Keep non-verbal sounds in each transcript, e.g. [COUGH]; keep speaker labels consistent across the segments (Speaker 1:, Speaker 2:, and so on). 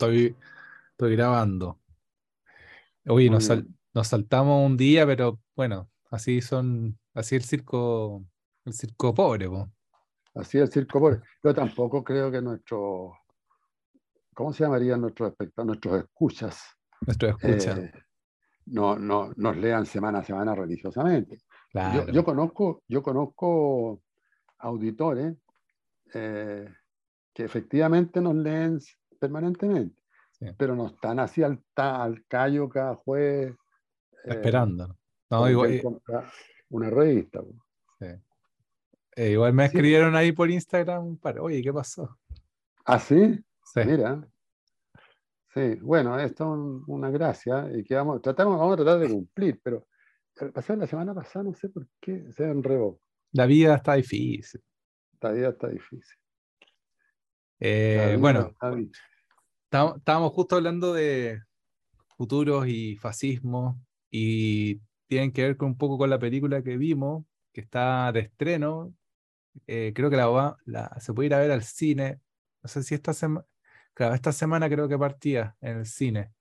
Speaker 1: Estoy, estoy grabando. Oye, nos, sal- nos saltamos un día, pero bueno, así son, así el circo, el circo pobre, po.
Speaker 2: Así el circo pobre. Yo tampoco creo que nuestro, ¿cómo se llamarían nuestros espectadores, nuestros escuchas?
Speaker 1: Nuestro escucha.
Speaker 2: eh, no, no, nos lean semana a semana religiosamente. Yo conozco, yo conozco auditores eh, que efectivamente nos leen permanentemente,
Speaker 1: Sí.
Speaker 2: pero no están así al, al callo cada jueves. eh,
Speaker 1: Esperando. No, igual,
Speaker 2: compra una revista.
Speaker 1: sí. Eh, igual me
Speaker 2: Sí.
Speaker 1: escribieron ahí por Instagram un par. Oye, ¿qué pasó?
Speaker 2: ¿Ah, sí?
Speaker 1: Sí.
Speaker 2: Mira. Sí, bueno, esto es un- una gracia y que vamos, tratamos, vamos a tratar de cumplir, pero el pasado la semana pasada no sé por qué se enredó.
Speaker 1: La vida está difícil.
Speaker 2: Esta vida está difícil. La
Speaker 1: Eh,
Speaker 2: vida
Speaker 1: bueno,
Speaker 2: está difícil.
Speaker 1: Estábamos justo hablando de futuros y fascismo y tienen que ver con un poco con la película que vimos, que está de estreno. Eh, creo que la, va- la- se puede ir a ver al cine. No sé si esta semana, claro, esta semana creo que partía en el cine.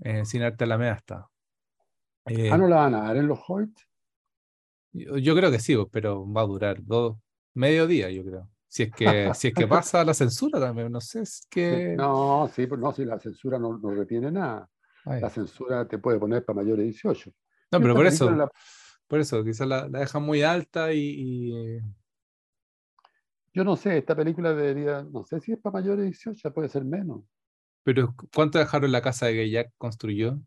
Speaker 1: En el cine Arte Alameda está. Eh,
Speaker 2: Ah, no la van a dar en los Hoyt.
Speaker 1: yo, yo creo que sí, pero va a durar dos, medio día, yo creo. Si es que, si es que pasa la censura también, no sé, es que...
Speaker 2: No, sí, no, si la censura no, no retiene nada.
Speaker 1: Ay.
Speaker 2: La censura te puede poner para mayores de 18.
Speaker 1: No, pero por eso,
Speaker 2: la-
Speaker 1: por eso, quizás la, la dejan muy alta y, y,
Speaker 2: yo no sé, esta película debería, no sé si es para mayores de 18, puede ser menos.
Speaker 1: pero ¿cuánto dejaron la casa de que Jack construyó?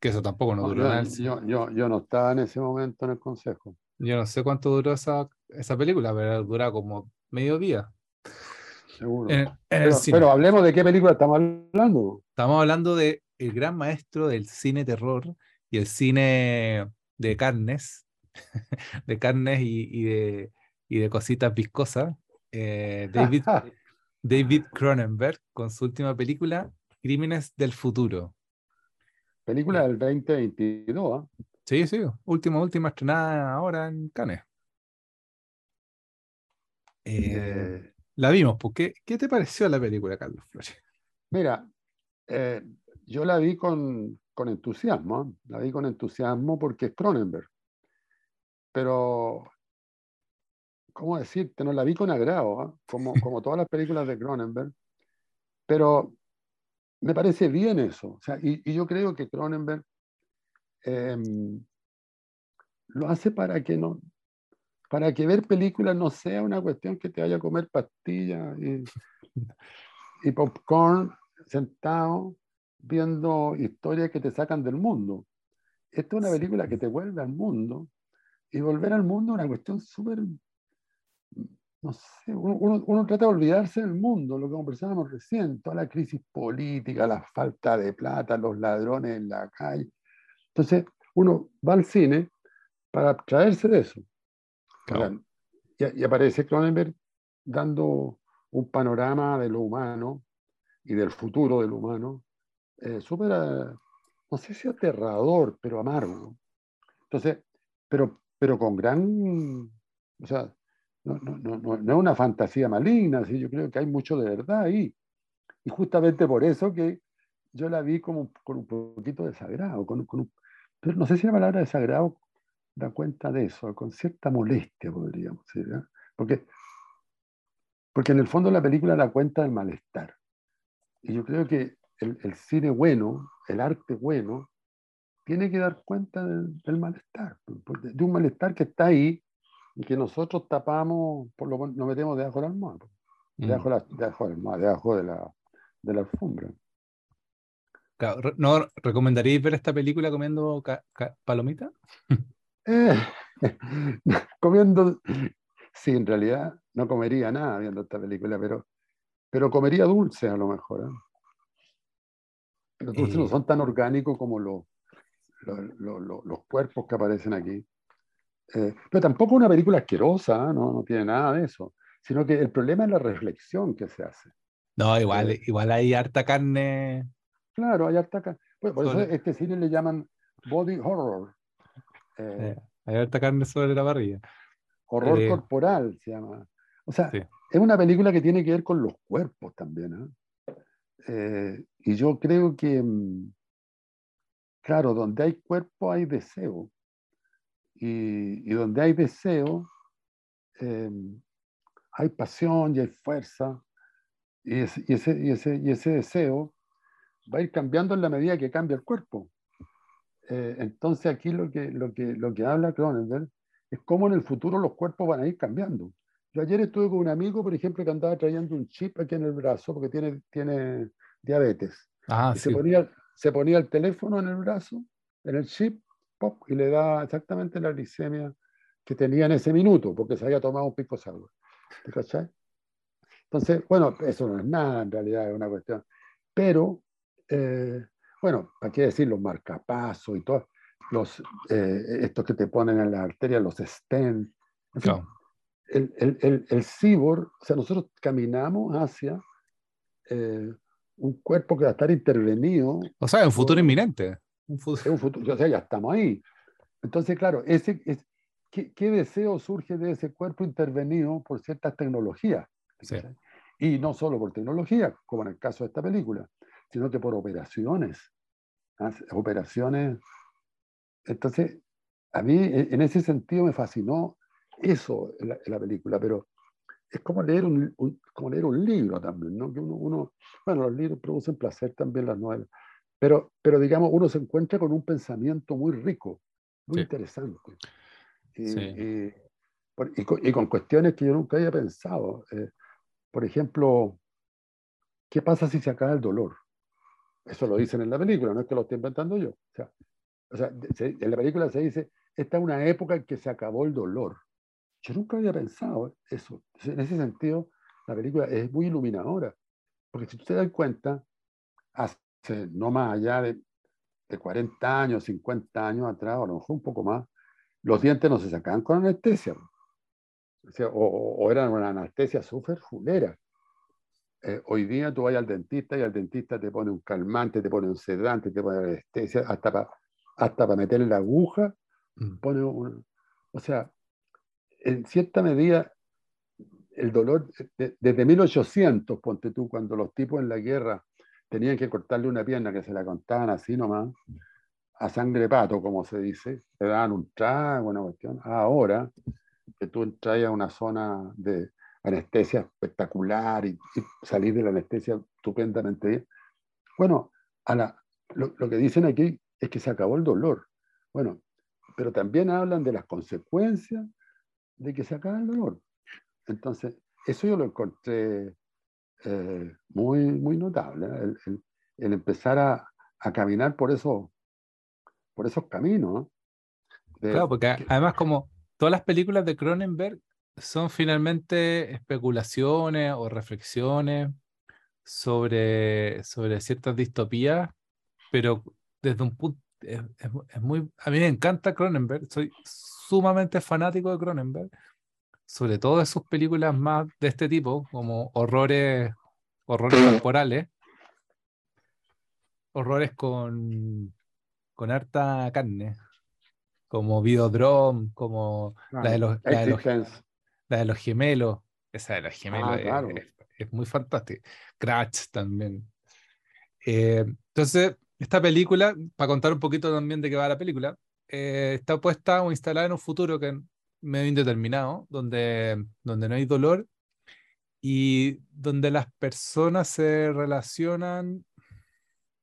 Speaker 1: Que eso tampoco no
Speaker 2: No,
Speaker 1: duró
Speaker 2: yo,
Speaker 1: nada.
Speaker 2: yo, yo, yo no estaba en ese momento en el consejo.
Speaker 1: Yo no sé cuánto duró esa, esa película, pero dura como medio día.
Speaker 2: Seguro.
Speaker 1: En, en el
Speaker 2: Pero, hablemos de qué película estamos hablando.
Speaker 1: Estamos hablando de el gran maestro del cine terror y el cine de carnes, [LAUGHS] de carnes y, y de, y de cositas viscosas. eh, David, David Cronenberg con su última película, Crímenes del Futuro.
Speaker 2: película del 2022. ¿ah?
Speaker 1: Sí, sí, última, última estrenada ahora en Cannes. Eh, la vimos, ¿por qué, ¿qué te pareció la película, Carlos Flores?
Speaker 2: mira, eh, yo la vi con, con entusiasmo. La vi con entusiasmo porque es Cronenberg. Pero, ¿cómo decirte? No la vi con agrado, ¿ah? como, como todas las películas de Cronenberg. Pero me parece bien eso. O sea, y, y yo creo que Cronenberg em, lo hace para que no, para que ver películas no sea una cuestión que te vaya a comer pastillas y, [LAUGHS] y popcorn sentado viendo historias que te sacan del mundo. Esta es una película que te vuelve al mundo y volver al mundo es una cuestión súper, no sé, uno, uno- uno trata de olvidarse del mundo, lo que conversábamos recién, toda la crisis política, la falta de plata, los ladrones en la calle. Entonces, uno va al cine para abstraerse de eso.
Speaker 1: Claro.
Speaker 2: Y, y aparece Cronenberg dando un panorama de lo humano y del futuro de lo humano, eh, súper, no sé si aterrador, pero amargo. Entonces, pero, pero con gran, o sea, no, no, no, no, es una fantasía maligna, ¿sí? yo creo que hay mucho de verdad ahí. Y justamente por eso que yo la vi como con un poquito de desagrado, con, con un- pero no sé si la palabra desagrado da cuenta de eso, con cierta molestia podríamos decir, ¿eh? porque, porque en el fondo la película da cuenta del malestar. Y yo creo que el, el cine bueno, el arte bueno, tiene que dar cuenta del, del malestar, porque- de un malestar que está ahí y que nosotros tapamos, por lo nos metemos debajo de la almohada,
Speaker 1: Mm.
Speaker 2: debajo, de la, debajo, de la almohada, debajo de la, de la alfombra.
Speaker 1: Claro, ¿No recomendaríais ver esta película comiendo palomitas? [LAUGHS]
Speaker 2: Eh, [LAUGHS] comiendo, sí, en realidad no comería nada viendo esta película, pero, pero comería dulce a lo mejor. ¿eh? Los dulces no
Speaker 1: Eh.
Speaker 2: son tan orgánicos como los, los, los- los- cuerpos que aparecen aquí. Eh, pero tampoco una película asquerosa, no, no tiene nada de eso, sino que el problema es la reflexión que se hace.
Speaker 1: No, igual, igual hay harta carne.
Speaker 2: Claro, hay harta ca- Bueno, por eso este cine le llaman body horror. Eh,
Speaker 1: hay harta carne sobre la parrilla.
Speaker 2: Horror
Speaker 1: Eh,
Speaker 2: corporal se llama. O sea,
Speaker 1: Sí.
Speaker 2: es una película que tiene que ver con los cuerpos también. ¿eh? Eh, y yo creo que, mm, claro, donde hay cuerpo hay deseo. Y, donde hay deseo, em, hay pasión y hay fuerza. Y, ese, y, ese, y, ese, deseo va a ir cambiando en la medida que cambia el cuerpo. Eh, entonces aquí lo que, lo, que, lo que habla Cronenberg es cómo en el futuro los cuerpos van a ir cambiando. Yo ayer estuve con un amigo, por ejemplo, que andaba trayendo un chip aquí en el brazo porque tiene, tiene diabetes.
Speaker 1: Ah,
Speaker 2: se, ponía, se ponía el teléfono en el brazo, en el chip, pop, y le da exactamente la glicemia que tenía en ese minuto, porque se había tomado un pico agua. ¿Te cachai? Entonces, bueno, eso no es nada, en realidad es una cuestión. Pero, eh, bueno, ¿para qué decir los marcapasos y todo? Los, eh, estos que te ponen en la arteria, los stents. el, el, el, el, cyborg, o sea, nosotros caminamos hacia eh, un cuerpo que va a estar intervenido.
Speaker 1: O sea, un futuro inminente.
Speaker 2: Un futuro. un futuro, o sea, ya estamos ahí. Entonces, claro, ese, es, ¿qué, ¿qué, deseo surge de ese cuerpo intervenido por ciertas tecnologías? Y no solo por tecnología, como en el caso de esta película, sino que por operaciones. ¿ah? Operaciones. Entonces, a mí en ese sentido me fascinó eso en la, película, pero es como leer un, como leer un libro también, ¿no? Que uno, uno, bueno, los libros producen placer también, las novelas, pero, pero digamos, uno se encuentra con un pensamiento muy rico, muy interesante. Y, y, con, cuestiones que yo nunca había pensado. Eh, por ejemplo, ¿qué pasa si se acaba el dolor? Eso lo dicen en la película, no es que lo esté inventando yo. O sea, o sea en la película se dice, esta es una época en que se acabó el dolor. Yo nunca había pensado eso. En ese sentido, la película es muy iluminadora. Porque si usted da cuenta, hace no más allá de, de 40 años, 50 años atrás, o a lo mejor un poco más, los dientes no se sacaban con anestesia. O, sea, o, eran una anestesia súper fulera. Eh, hoy día tú vas al dentista y el dentista te pone un calmante, te pone un sedante, te pone anestesia, hasta para hasta para meterle la aguja, mm. pone un, o sea, en cierta medida, el dolor, desde 1800, ponte tú, cuando los tipos en la guerra tenían que cortarle una pierna que se la contaban así nomás, a sangre pato, como se dice, le daban un trago, una cuestión. Ahora, que tú entras a una zona de anestesia espectacular y, salir de la anestesia estupendamente bien. Bueno, a la, lo, lo que dicen aquí es que se acabó el dolor. Bueno, pero también hablan de las consecuencias de que se acabe el dolor. Entonces, eso yo lo encontré eh, muy, muy notable, ¿eh? el, empezar a, a, caminar por, eso, por esos caminos.
Speaker 1: claro, porque además como todas las películas de Cronenberg son finalmente especulaciones o reflexiones sobre, sobre ciertas distopías, pero desde un punto, es, es, muy, a mí me encanta Cronenberg, soy sumamente fanático de Cronenberg, sobre todo de sus películas más de este tipo, como horrores, horrores corporales, horrores con, con harta carne, como Videodrome, como la, de los, la, de los, gemelos, esa de los gemelos ah, es, muy fantástica. Crash también. Eh, entonces, esta película, para contar un poquito también de qué va la película, eh, está puesta o instalada en un futuro que es medio indeterminado, donde, donde no hay dolor y donde las personas se relacionan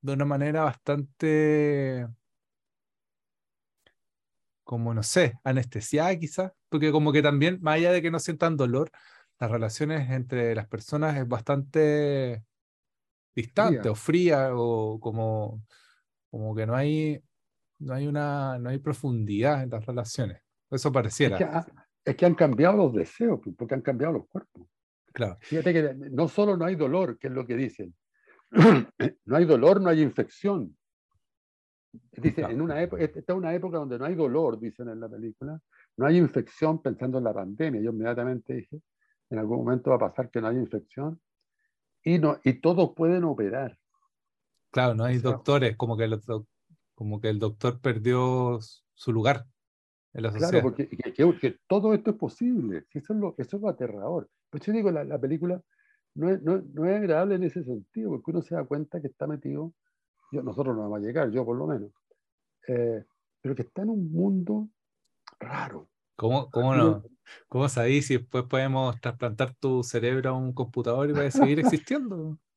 Speaker 1: de una manera bastante, como no sé, anestesiada quizás, porque como que también, más allá de que no sientan dolor, las relaciones entre las personas es bastante distante o fría o como, como que no hay no hay una no hay profundidad en las relaciones. Eso pareciera.
Speaker 2: Es que, han cambiado los deseos, pues, porque han cambiado los cuerpos.
Speaker 1: Claro.
Speaker 2: Fíjate que no solo no hay dolor, que es lo que dicen. [CLEARS THROAT] no hay dolor, no hay infección. Dice, en una época, esta es una época donde no hay dolor, dicen en la película, no hay infección pensando en la pandemia. Yo inmediatamente dije, en algún momento va a pasar que no hay infección y, no, y todos pueden operar.
Speaker 1: Claro, no hay doctores, como que los, como que el doctor perdió su lugar en la sociedad.
Speaker 2: Claro, porque todo esto es posible. Eso es lo, eso es lo aterrador. Pues yo digo, la, la película no es, no, no es agradable en ese sentido, porque uno se da cuenta que está metido, yo, nosotros no vamos a llegar, yo por lo menos, eh, pero que está en un mundo raro.
Speaker 1: ¿Cómo, cómo no? ¿Cómo sabéis si después podemos trasplantar tu cerebro a un computador y va a seguir existiendo? [LAUGHS]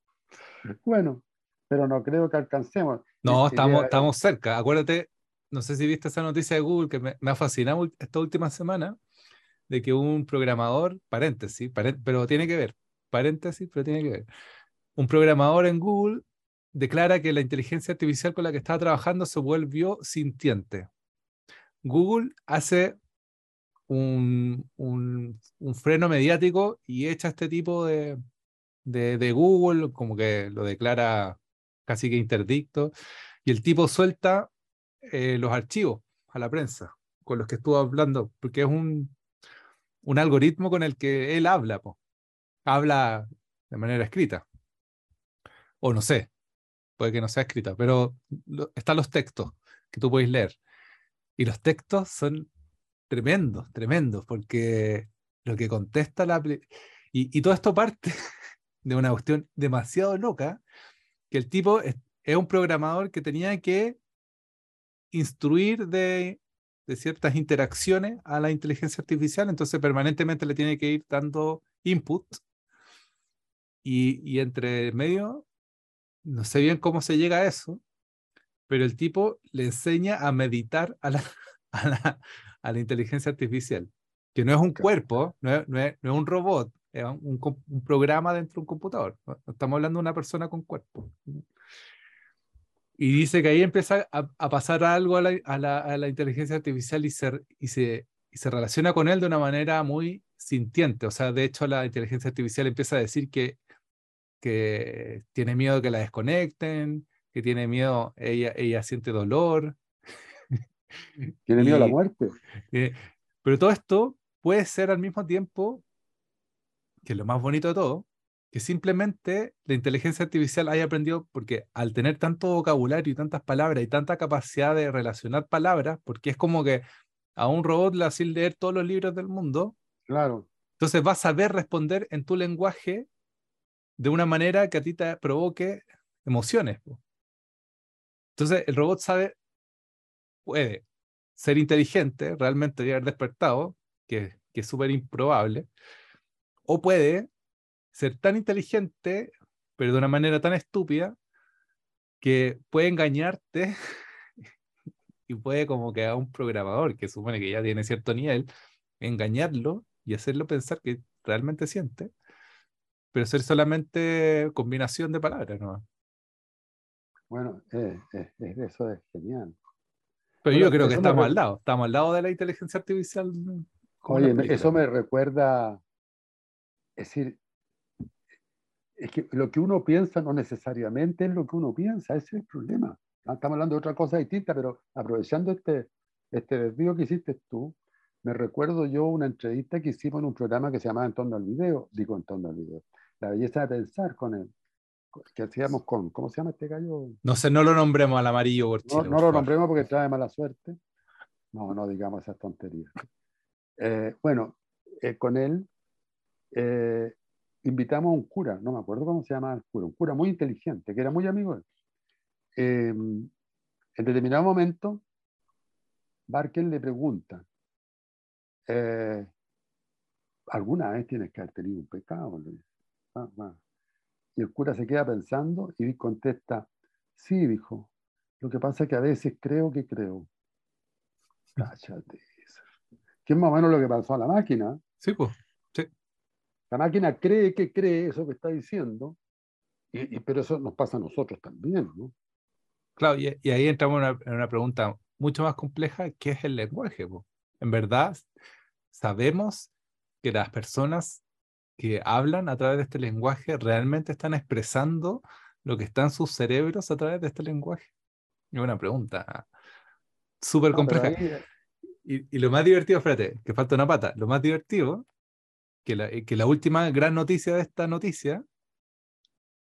Speaker 2: Bueno, pero no creo que alcancemos.
Speaker 1: No, estamos, estamos cerca. Acuérdate, no sé si viste esa noticia de Google que me, me ha fascinado esta última semana, de que un programador, paréntesis, pero tiene que ver, paréntesis, pero tiene que ver. Un programador en Google declara que la inteligencia artificial con la que estaba trabajando se volvió sintiente. Google hace un, un, freno mediático y echa este tipo de, de, Google, como que lo declara casi que interdicto, y el tipo suelta eh, los archivos a la prensa con los que estuvo hablando, porque es un, un algoritmo con el que él habla, habla de manera escrita. O no sé, puede que no sea escrita, pero están los textos que tú puedes leer. Y los textos son tremendos, tremendos, porque lo que contesta la... Y, todo esto parte [LAUGHS] de una cuestión demasiado loca, que el tipo es, un programador que tenía que instruir de ciertas interacciones a la inteligencia artificial, entonces permanentemente le tiene que ir dando input y entre medio, no sé bien cómo se llega a eso, pero el tipo le enseña a meditar a la, [LAUGHS] a la, a la inteligencia artificial, que no es un cuerpo, no es, no es, no es un robot, es un, un, programa dentro de un computador. Estamos hablando de una persona con cuerpo. Y dice que ahí empieza a, pasar algo a la, inteligencia artificial y se, y, se, y se relaciona con él de una manera muy sintiente. O sea, de hecho, la inteligencia artificial empieza a decir que, que tiene miedo de que la desconecten, que tiene miedo, ella, ella siente dolor. [LAUGHS]
Speaker 2: Tiene miedo a la muerte.
Speaker 1: Eh, pero todo esto puede ser al mismo tiempo, que es lo más bonito de todo, que simplemente la inteligencia artificial haya aprendido, porque al tener tanto vocabulario y tantas palabras y tanta capacidad de relacionar palabras, porque es como que a un robot le hace leer todos los libros del mundo.
Speaker 2: Claro.
Speaker 1: Entonces va a saber responder en tu lenguaje de una manera que a ti te provoque emociones. Entonces el robot sabe, puede ser inteligente, realmente haber despertado, que, que es súper improbable, o puede ser tan inteligente, pero de una manera tan estúpida, que puede engañarte [LAUGHS] y puede como que a un programador que supone que ya tiene cierto nivel, engañarlo y hacerlo pensar que realmente siente, pero ser solamente combinación de palabras, ¿no?
Speaker 2: Bueno, eh, eh, eso es genial.
Speaker 1: Pero yo creo que estamos al lado, estamos al lado de la inteligencia artificial.
Speaker 2: Oye, eso me recuerda, es decir, es que lo que uno piensa no necesariamente es lo que uno piensa, ese es el problema. Ah, estamos hablando de otra cosa distinta, pero aprovechando este, este desvío que hiciste tú, me recuerdo yo una entrevista que hicimos en un programa que se llamaba En torno al video, digo En torno al video, La belleza de pensar con él, que hacíamos con, ¿cómo se llama este gallo?
Speaker 1: No sé, no lo nombremos al amarillo por
Speaker 2: No, no lo nombremos porque trae mala suerte. No, no digamos esas tonterías. Eh, bueno, eh, con él eh, invitamos a un cura, no me acuerdo cómo se llama el cura, un cura muy inteligente, que era muy amigo de él. Eh, en determinado momento, Barker le pregunta, ¿alguna vez tienes que haber tenido un pecado? Ah, ah. Y el cura se queda pensando y contesta, sí, dijo, lo que pasa es que a veces creo que creo. [LAUGHS] Cállate. Que es más o menos lo que pasó a la máquina.
Speaker 1: Sí, pues.
Speaker 2: La máquina cree que cree eso que está diciendo, y, pero eso nos pasa a nosotros también, ¿no?
Speaker 1: Claro, y, ahí entramos en una, pregunta mucho más compleja, ¿qué es el lenguaje? En verdad, sabemos que las personas que hablan a través de este lenguaje realmente están expresando lo que está en sus cerebros a través de este lenguaje. Es una pregunta súper compleja. Y, y, lo más divertido, espérate, que falta una pata, lo más divertido que la, que la última gran noticia de esta noticia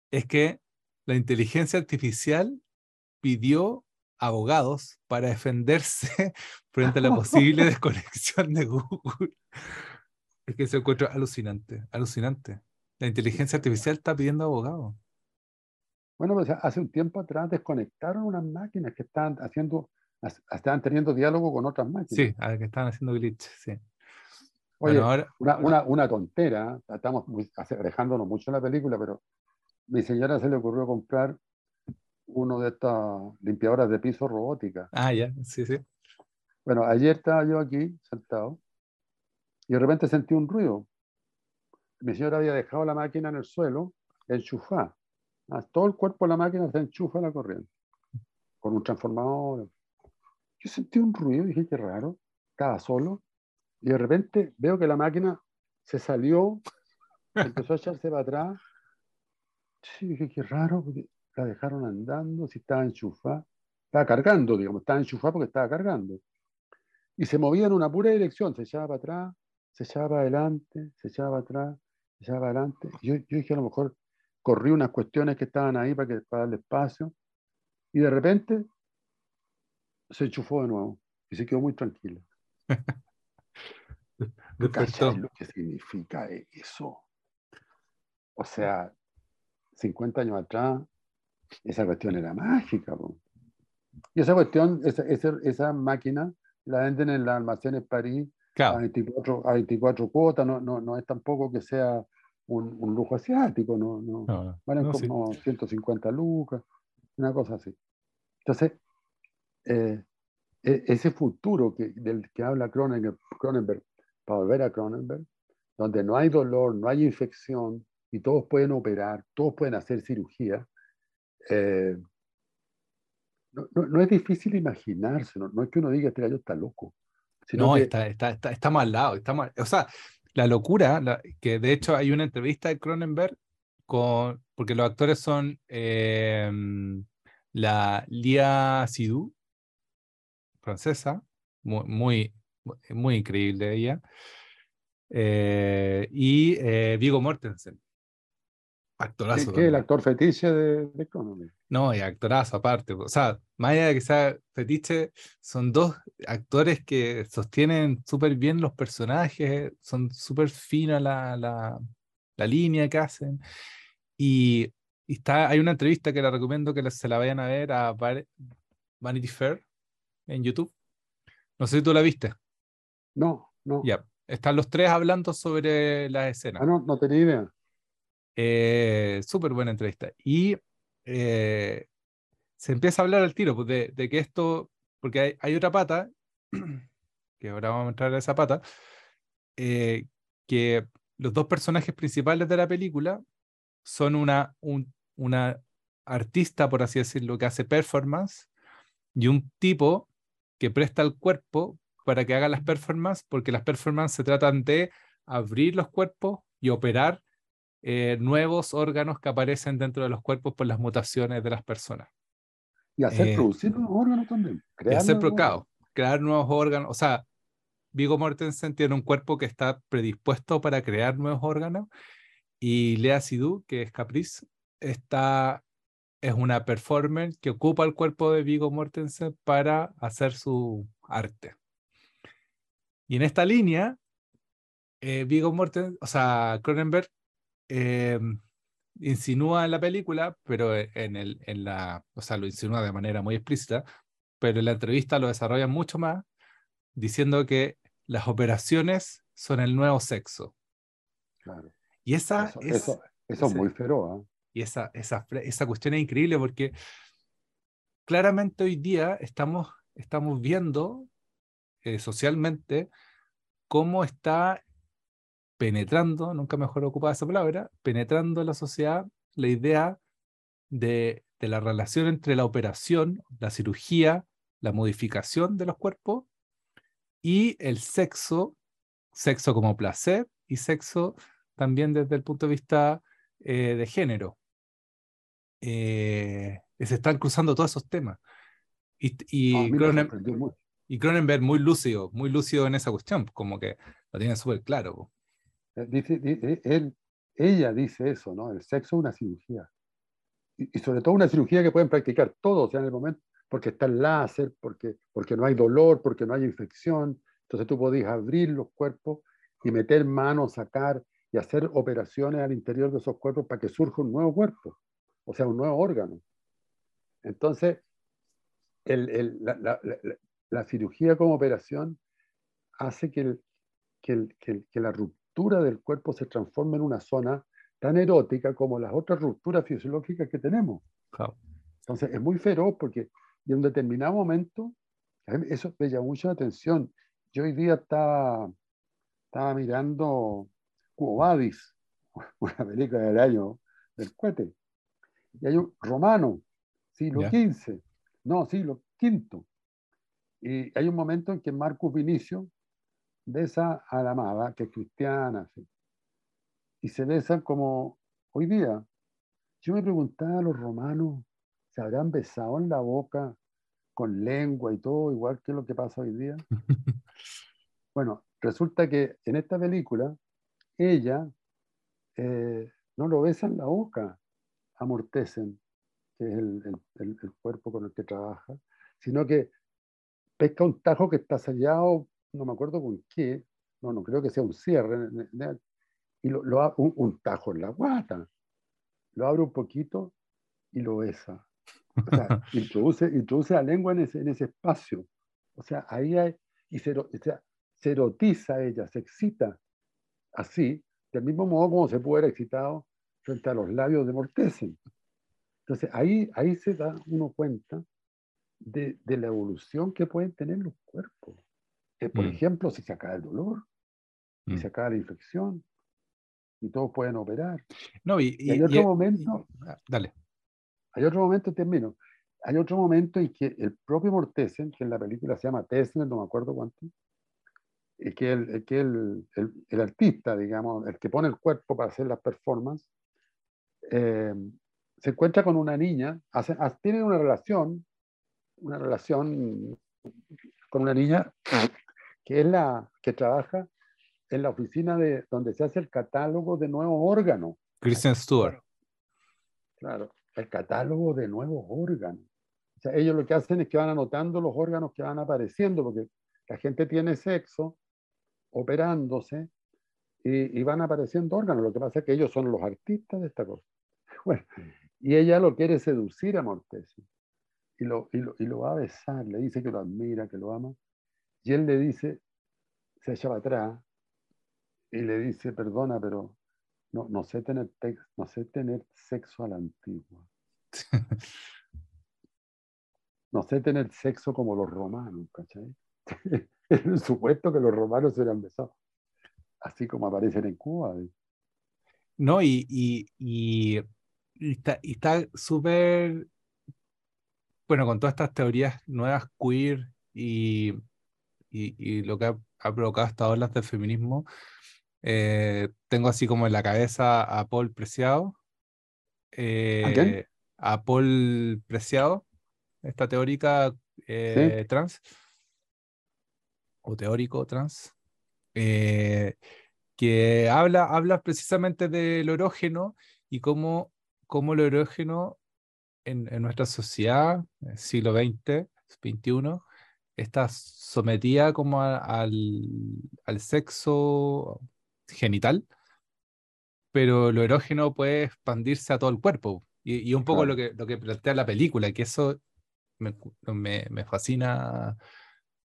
Speaker 1: es que la inteligencia artificial pidió abogados para defenderse [LAUGHS] frente a la [LAUGHS] posible desconexión de Google. Es que se encuentra alucinante, alucinante. La inteligencia artificial está pidiendo abogados.
Speaker 2: Bueno, pues hace un tiempo atrás desconectaron unas máquinas que estaban haciendo, estaban teniendo diálogo con otras máquinas.
Speaker 1: Sí, que estaban haciendo glitch, sí.
Speaker 2: Oye, una, una, una, tontera, estamos muy, alejándonos mucho en la película, pero mi señora se le ocurrió comprar uno de estas limpiadoras de piso robótica.
Speaker 1: Ah, ya, sí, sí.
Speaker 2: Bueno, ayer estaba yo aquí sentado y de repente sentí un ruido. Mi señora había dejado la máquina en el suelo, enchufada. Ah, todo el cuerpo de la máquina se enchufa a la corriente con un transformador. Yo sentí un ruido dije, qué raro, estaba solo. Y de repente veo que la máquina se salió, empezó a echarse para atrás. Sí, dije, qué raro, la dejaron andando, si estaba enchufada. Estaba cargando, digamos, estaba enchufada porque estaba cargando. Y se movía en una pura dirección, se echaba para atrás, se echaba para adelante, se echaba para atrás, se echaba para adelante. Yo, yo dije, a lo mejor corrí unas cuestiones que estaban ahí para, que, para darle espacio. Y de repente se enchufó de nuevo y se quedó muy tranquilo. [LAUGHS] ¿Cachai lo que significa eso? O sea, 50 años atrás, esa cuestión era mágica. Y esa cuestión, esa, esa, máquina, la venden en los almacenes París a, 24, a 24 cuotas, no, no, no es tampoco que sea un, un lujo asiático, no, no, valen como 150 lucas, una cosa así. Entonces, eh, e, ese futuro que, del que habla Cronenberg, Cronenberg para volver a Cronenberg, donde no hay dolor, no hay infección y todos pueden operar, todos pueden hacer cirugía, eh, no, no, es difícil imaginarse, no, es que uno diga, este gallo está loco.
Speaker 1: Sino no, está, está, está, está, mal lado, está mal. O sea, la locura, que de hecho hay una entrevista de Cronenberg con, porque los actores son eh, la Lia Sidhu, francesa, muy, muy, muy increíble ella. Eh, y eh, Vigo Mortensen.
Speaker 2: Actorazo. ¿Qué, el actor fetiche de, de
Speaker 1: No, y actorazo aparte. O sea, más allá de que sea fetiche, son dos actores que sostienen súper bien los personajes, son súper fina la, la, la, línea que hacen. Y, está, hay una entrevista que la recomiendo que se la vayan a ver a Vanity Fair en YouTube. No sé si tú la viste.
Speaker 2: No, no.
Speaker 1: Ya, están los tres hablando sobre la escena.
Speaker 2: Ah, no, no tenía idea.
Speaker 1: Eh, Súper buena entrevista. Y eh, se empieza a hablar al tiro pues, de, que esto, porque hay, otra pata, [CLEARS THROAT] que ahora vamos a entrar a esa pata, eh, que los dos personajes principales de la película son una, una artista, por así decirlo, que hace performance y un tipo que presta el cuerpo para que haga las performances, porque las performances se tratan de abrir los cuerpos y operar eh, nuevos órganos que aparecen dentro de los cuerpos por las mutaciones de las personas.
Speaker 2: Y hacer eh, producir nuevos órganos también.
Speaker 1: Crear y hacer crear nuevos órganos. O sea, Vigo Mortensen tiene un cuerpo que está predispuesto para crear nuevos órganos y Lea Sidhu, que es Caprice, está, es una performer que ocupa el cuerpo de Vigo Mortensen para hacer su arte. Y en esta línea, eh, Vigo Mortensen, o sea, Cronenberg eh, insinúa en la película, pero en, el, en la, o sea, lo insinúa de manera muy explícita, pero en la entrevista lo desarrolla mucho más, diciendo que las operaciones son el nuevo sexo.
Speaker 2: Claro.
Speaker 1: Y esa
Speaker 2: eso, es, eso, es muy feroz. ¿eh?
Speaker 1: Y esa, esa, esa cuestión es increíble porque claramente hoy día estamos, estamos viendo eh, socialmente cómo está penetrando, nunca mejor ocupada esa palabra, penetrando en la sociedad la idea de, de, la relación entre la operación, la cirugía, la modificación de los cuerpos y el sexo, sexo como placer y sexo también desde el punto de vista eh, de género. Eh, se están cruzando todos esos temas. Y, y, Cronenberg, y Cronenberg muy lúcido, muy lúcido en esa cuestión, como que lo tiene súper claro.
Speaker 2: Eh, ella dice eso, ¿no? El sexo es una cirugía. Y, sobre todo una cirugía que pueden practicar todos en el momento, porque está el láser, porque, porque no hay dolor, porque no hay infección. Entonces tú podés abrir los cuerpos y meter manos, sacar y hacer operaciones al interior de esos cuerpos para que surja un nuevo cuerpo, o sea, un nuevo órgano. Entonces, la, cirugía como operación hace que, que, la ruptura del cuerpo se transforme en una zona tan erótica como las otras rupturas fisiológicas que tenemos. Entonces, es muy feroz porque en un determinado momento, eso me llamó mucho la atención. Yo hoy día estaba, estaba mirando Cuobadis, [LAUGHS] una película del año del cohete, y hay un romano, siglo XV, no, siglo V. Y hay un momento en que Marcus Vinicio besa a la amada, que es cristiana, y se besan como hoy día. Yo me preguntaba a los romanos, ¿se habrán besado en la boca con lengua y todo, igual que lo que pasa hoy día? [LAUGHS] bueno, resulta que en esta película, ella eh, no lo besa en la boca, amortecen, que es el, el, cuerpo con el que trabaja, sino que pesca un tajo que está sellado, no me acuerdo con qué, no, no creo que sea un cierre, y lo, lo un, un, tajo en la guata, lo abre un poquito y lo besa. O sea, [LAUGHS] introduce, introduce la lengua en ese, en ese espacio. O sea, ahí hay, y se, o sea, se erotiza ella, se excita así, del mismo modo como se puede haber excitado frente a los labios de Mortesen. Entonces ahí, ahí se da uno cuenta de, de la evolución que pueden tener los cuerpos. Eh, por mm. ejemplo, si se acaba el dolor, si mm. se acaba la infección, y todos pueden operar.
Speaker 1: No, y,
Speaker 2: hay otro momento.
Speaker 1: Ah, dale.
Speaker 2: Hay otro momento, termino. Hay otro momento en que el propio Mortesen, que en la película se llama Tessner, no me acuerdo cuánto, es que, el, que el, el, el, artista, digamos, el que pone el cuerpo para hacer las performances, eh, se encuentra con una niña, hace, tienen una relación, una relación con una niña que es la que trabaja en la oficina de donde se hace el catálogo de nuevos órganos.
Speaker 1: Kristen Stewart.
Speaker 2: Claro, el catálogo de nuevos órganos. O sea, ellos lo que hacen es que van anotando los órganos que van apareciendo, porque la gente tiene sexo operándose y, y van apareciendo órganos. Lo que pasa es que ellos son los artistas de esta cosa. [LAUGHS] Bueno, y ella lo quiere seducir a Mortesi. Y lo, y, lo, y lo va a besar, le dice que lo admira, que lo ama. Y él le dice, se echa para atrás y le dice, perdona, pero no, no, sé, tener no sé tener sexo a la antigua. [LAUGHS] No sé tener sexo como los romanos, ¿cachai? [LAUGHS] es supuesto que los romanos se hubieran besado, así como aparecen en Cuba.
Speaker 1: No, y, y, y y está súper, bueno, con todas estas teorías nuevas queer y, y, lo que ha, provocado estas olas del feminismo, eh, tengo así como en la cabeza a Paul Preciado. Eh, ¿A, Paul Preciado, esta teórica eh, trans, o teórico trans, que habla, habla precisamente del orógeno y cómo cómo lo erógeno en, nuestra sociedad, siglo XX, XXI, está sometida como al, sexo genital, pero lo erógeno puede expandirse a todo el cuerpo. Y, un poco lo, que, lo que plantea la película, que eso me, fascina,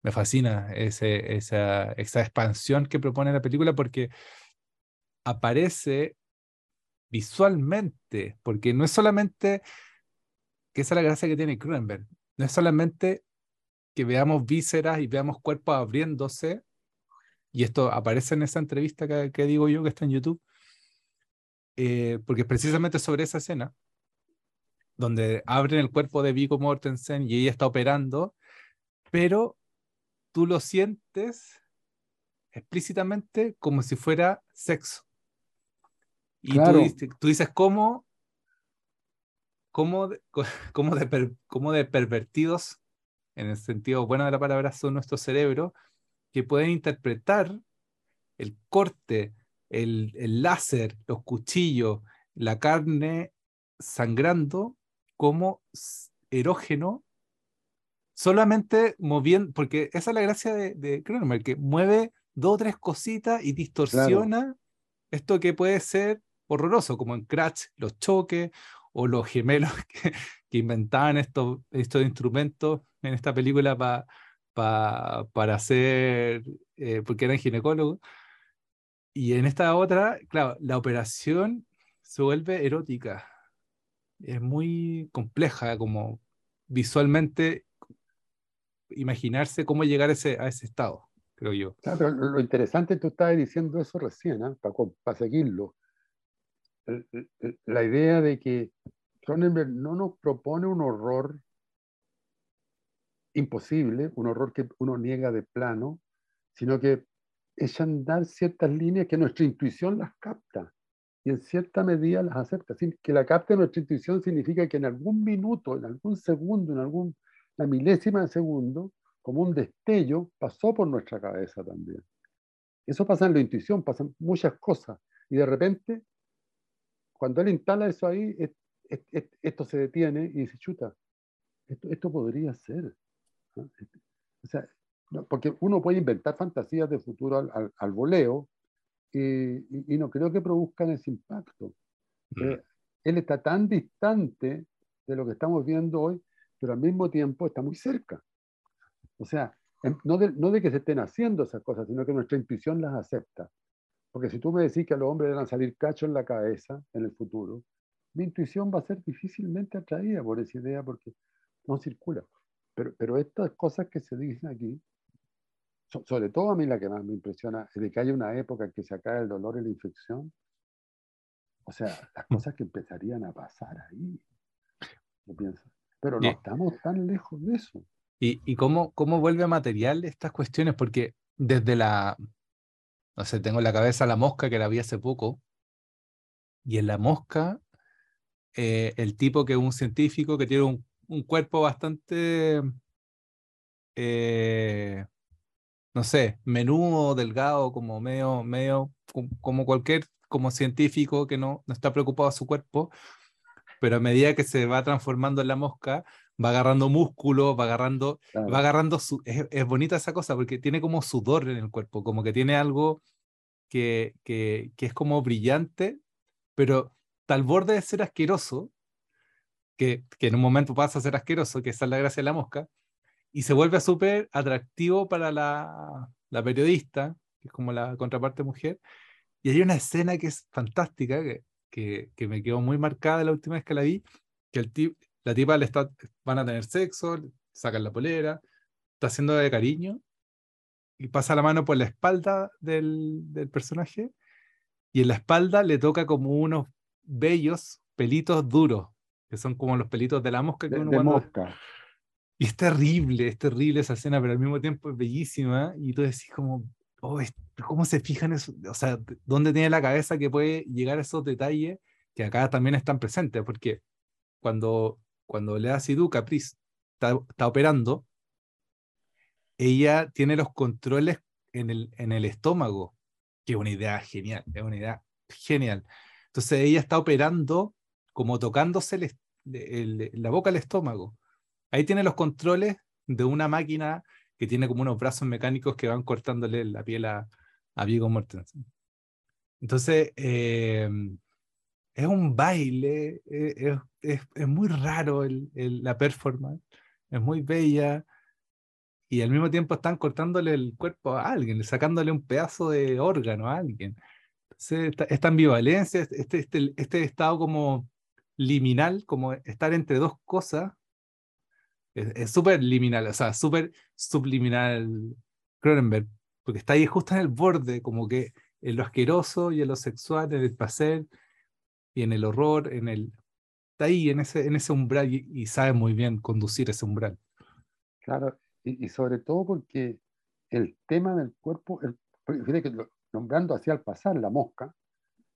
Speaker 1: me fascina ese, esa, esa expansión que propone la película porque aparece visualmente, porque no es solamente, que esa es la gracia que tiene Cronenberg, no es solamente que veamos vísceras y veamos cuerpos abriéndose, y esto aparece en esa entrevista que, digo yo que está en YouTube, eh, porque precisamente sobre esa escena, donde abren el cuerpo de Vigo Mortensen y ella está operando, pero tú lo sientes explícitamente como si fuera sexo. Y tú, dices, ¿cómo, cómo, de, [LAUGHS] cómo, de cómo de pervertidos, en el sentido bueno de la palabra, son nuestros cerebros, que pueden interpretar el corte, el, el láser, los cuchillos, la carne sangrando como erógeno solamente moviendo, porque esa es la gracia de, de Cronenberg, que mueve dos o tres cositas y distorsiona esto que puede ser horroroso, como en Crash, los choques o los gemelos [LAUGHS] que, que inventaban estos, estos instrumentos en esta película para para hacer, eh, porque eran ginecólogos. Y en esta otra, claro, la operación se vuelve erótica. Es muy compleja, como visualmente imaginarse cómo llegar a ese, a ese estado, creo yo.
Speaker 2: Claro, lo interesante, tú estabas diciendo eso recién, ¿eh? para seguirlo. La idea de que Cronenberg no nos propone un horror imposible, un horror que uno niega de plano, sino que echa andar ciertas líneas que nuestra intuición las capta y en cierta medida las acepta. Que la capte nuestra intuición significa que en algún minuto, en algún segundo, en alguna milésima de segundo, como un destello, pasó por nuestra cabeza también. Eso pasa en la intuición, pasan muchas cosas. Y de repente, cuando él instala eso ahí, esto se detiene y dice, chuta, esto, podría ser. O sea, porque uno puede inventar fantasías de futuro al, al, voleo y, y, no creo que produzcan ese impacto. Mm. Eh, él está tan distante de lo que estamos viendo hoy, pero al mismo tiempo está muy cerca. O sea, no de, no de que se estén haciendo esas cosas, sino que nuestra intuición las acepta. Porque si tú me decís que a los hombres van a salir cachos en la cabeza en el futuro, mi intuición va a ser difícilmente atraída por esa idea porque no circula. Pero, pero estas cosas que se dicen aquí, sobre todo a mí la que más me impresiona es de que haya una época en que se acabe el dolor y la infección. O sea, las mm. cosas que empezarían a pasar ahí. Pero no estamos tan lejos de eso.
Speaker 1: ¿Y, y cómo, cómo vuelve a material estas cuestiones? Porque desde la, no sé, tengo en la cabeza la mosca que la vi hace poco, y en la mosca eh, el tipo que es un científico que tiene un, cuerpo bastante, eh, no sé, menudo, delgado, como medio, medio, como cualquier como científico que no, no está preocupado de su cuerpo, pero a medida que se va transformando en la mosca, va agarrando músculo, va agarrando, va agarrando su, es, es, bonita esa cosa porque tiene como sudor en el cuerpo, como que tiene algo que, que, que es como brillante, pero al borde de ser asqueroso, que, que, en un momento pasa a ser asqueroso, que esa es la gracia de la mosca, y se vuelve súper atractivo para la, la, periodista, que es como la contraparte mujer, y hay una escena que es fantástica, que, que, que me quedó muy marcada la última vez que la vi, que el tip, la tipa le está, van a tener sexo, sacan la polera, está haciendo de cariño, y pasa la mano por la espalda del, del personaje, y en la espalda le toca como unos bellos pelitos duros, que son como los pelitos de la mosca que uno
Speaker 2: mosca.
Speaker 1: Y es terrible, es terrible esa escena, pero al mismo tiempo es bellísima. Y tú decís como, oh, ¿cómo se fijan eso? O sea, ¿dónde tiene la cabeza que puede llegar a esos detalles que acá también están presentes? Porque cuando, cuando Lea Sidhu Caprice está, está operando, ella tiene los controles en el, estómago, que es una idea genial, es una idea genial. Entonces ella está operando como tocándose la boca al estómago. Ahí tiene los controles de una máquina que tiene como unos brazos mecánicos que van cortándole la piel a, a Viggo Mortensen. Entonces, em, es un baile, e, es, es, muy raro el, la performance, es muy bella y al mismo tiempo están cortándole el cuerpo a alguien, sacándole un pedazo de órgano a alguien. Esta, ambivalencia, este, este, este estado como liminal, como estar entre dos cosas, es súper liminal, o sea, súper subliminal Cronenberg, porque está ahí justo en el borde, como que en lo asqueroso y en lo sexual, en el placer y en el horror, en el... Está ahí, en ese, en ese umbral y, sabe muy bien conducir ese umbral.
Speaker 2: Claro, y, sobre todo porque el tema del cuerpo, el, fíjate que nombrando así al pasar La Mosca,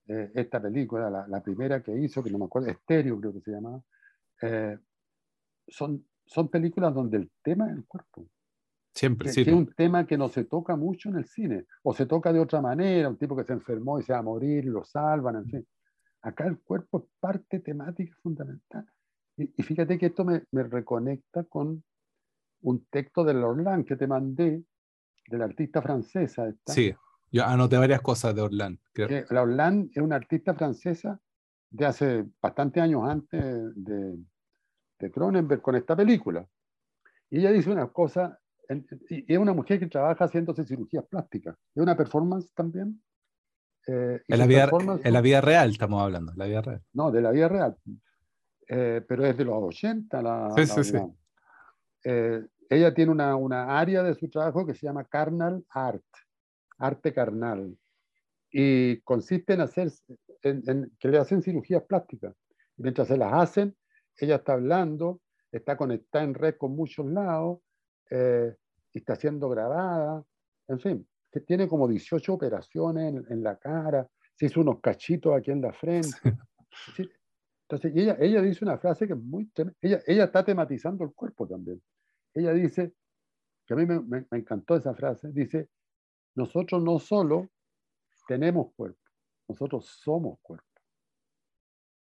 Speaker 2: eh, esta película, la, primera que hizo, que no me acuerdo, Estéreo creo que se llamaba, eh, son, son películas donde el tema es el cuerpo.
Speaker 1: Siempre,
Speaker 2: sí. es un tema que no se toca mucho en el cine, o se toca de otra manera, un tipo que se enfermó y se va a morir lo salvan, en fin. Acá el cuerpo es parte temática fundamental. Y, fíjate que esto me, me, reconecta con un texto de Lorland que te mandé, de la artista francesa.
Speaker 1: Sí, Yo anoté varias cosas de Orlan.
Speaker 2: Que la Orlan es una artista francesa de hace bastantes años antes de, de Cronenberg con esta película. Y ella dice una cosa, y es una mujer que trabaja haciéndose cirugías plásticas. Es una performance también.
Speaker 1: Eh, en, la vida, en la vida real estamos hablando, la vida real.
Speaker 2: No, de la vida real. Eh, pero es de los 80 la... Sí, sí, sí. Eh, ella tiene una, una, área de su trabajo que se llama carnal art, arte carnal, y consiste en hacer, en, que le hacen cirugías plásticas. mientras se las hacen, ella está hablando, está conectada en red con muchos lados, eh, está siendo grabada, en fin, que tiene como 18 operaciones en, la cara, se hizo unos cachitos aquí en la frente. Entonces, ella, ella dice una frase que es muy... Ella, ella está tematizando el cuerpo también. Ella dice, que a mí me, me, encantó esa frase, dice, nosotros no solo tenemos cuerpo, nosotros somos cuerpo.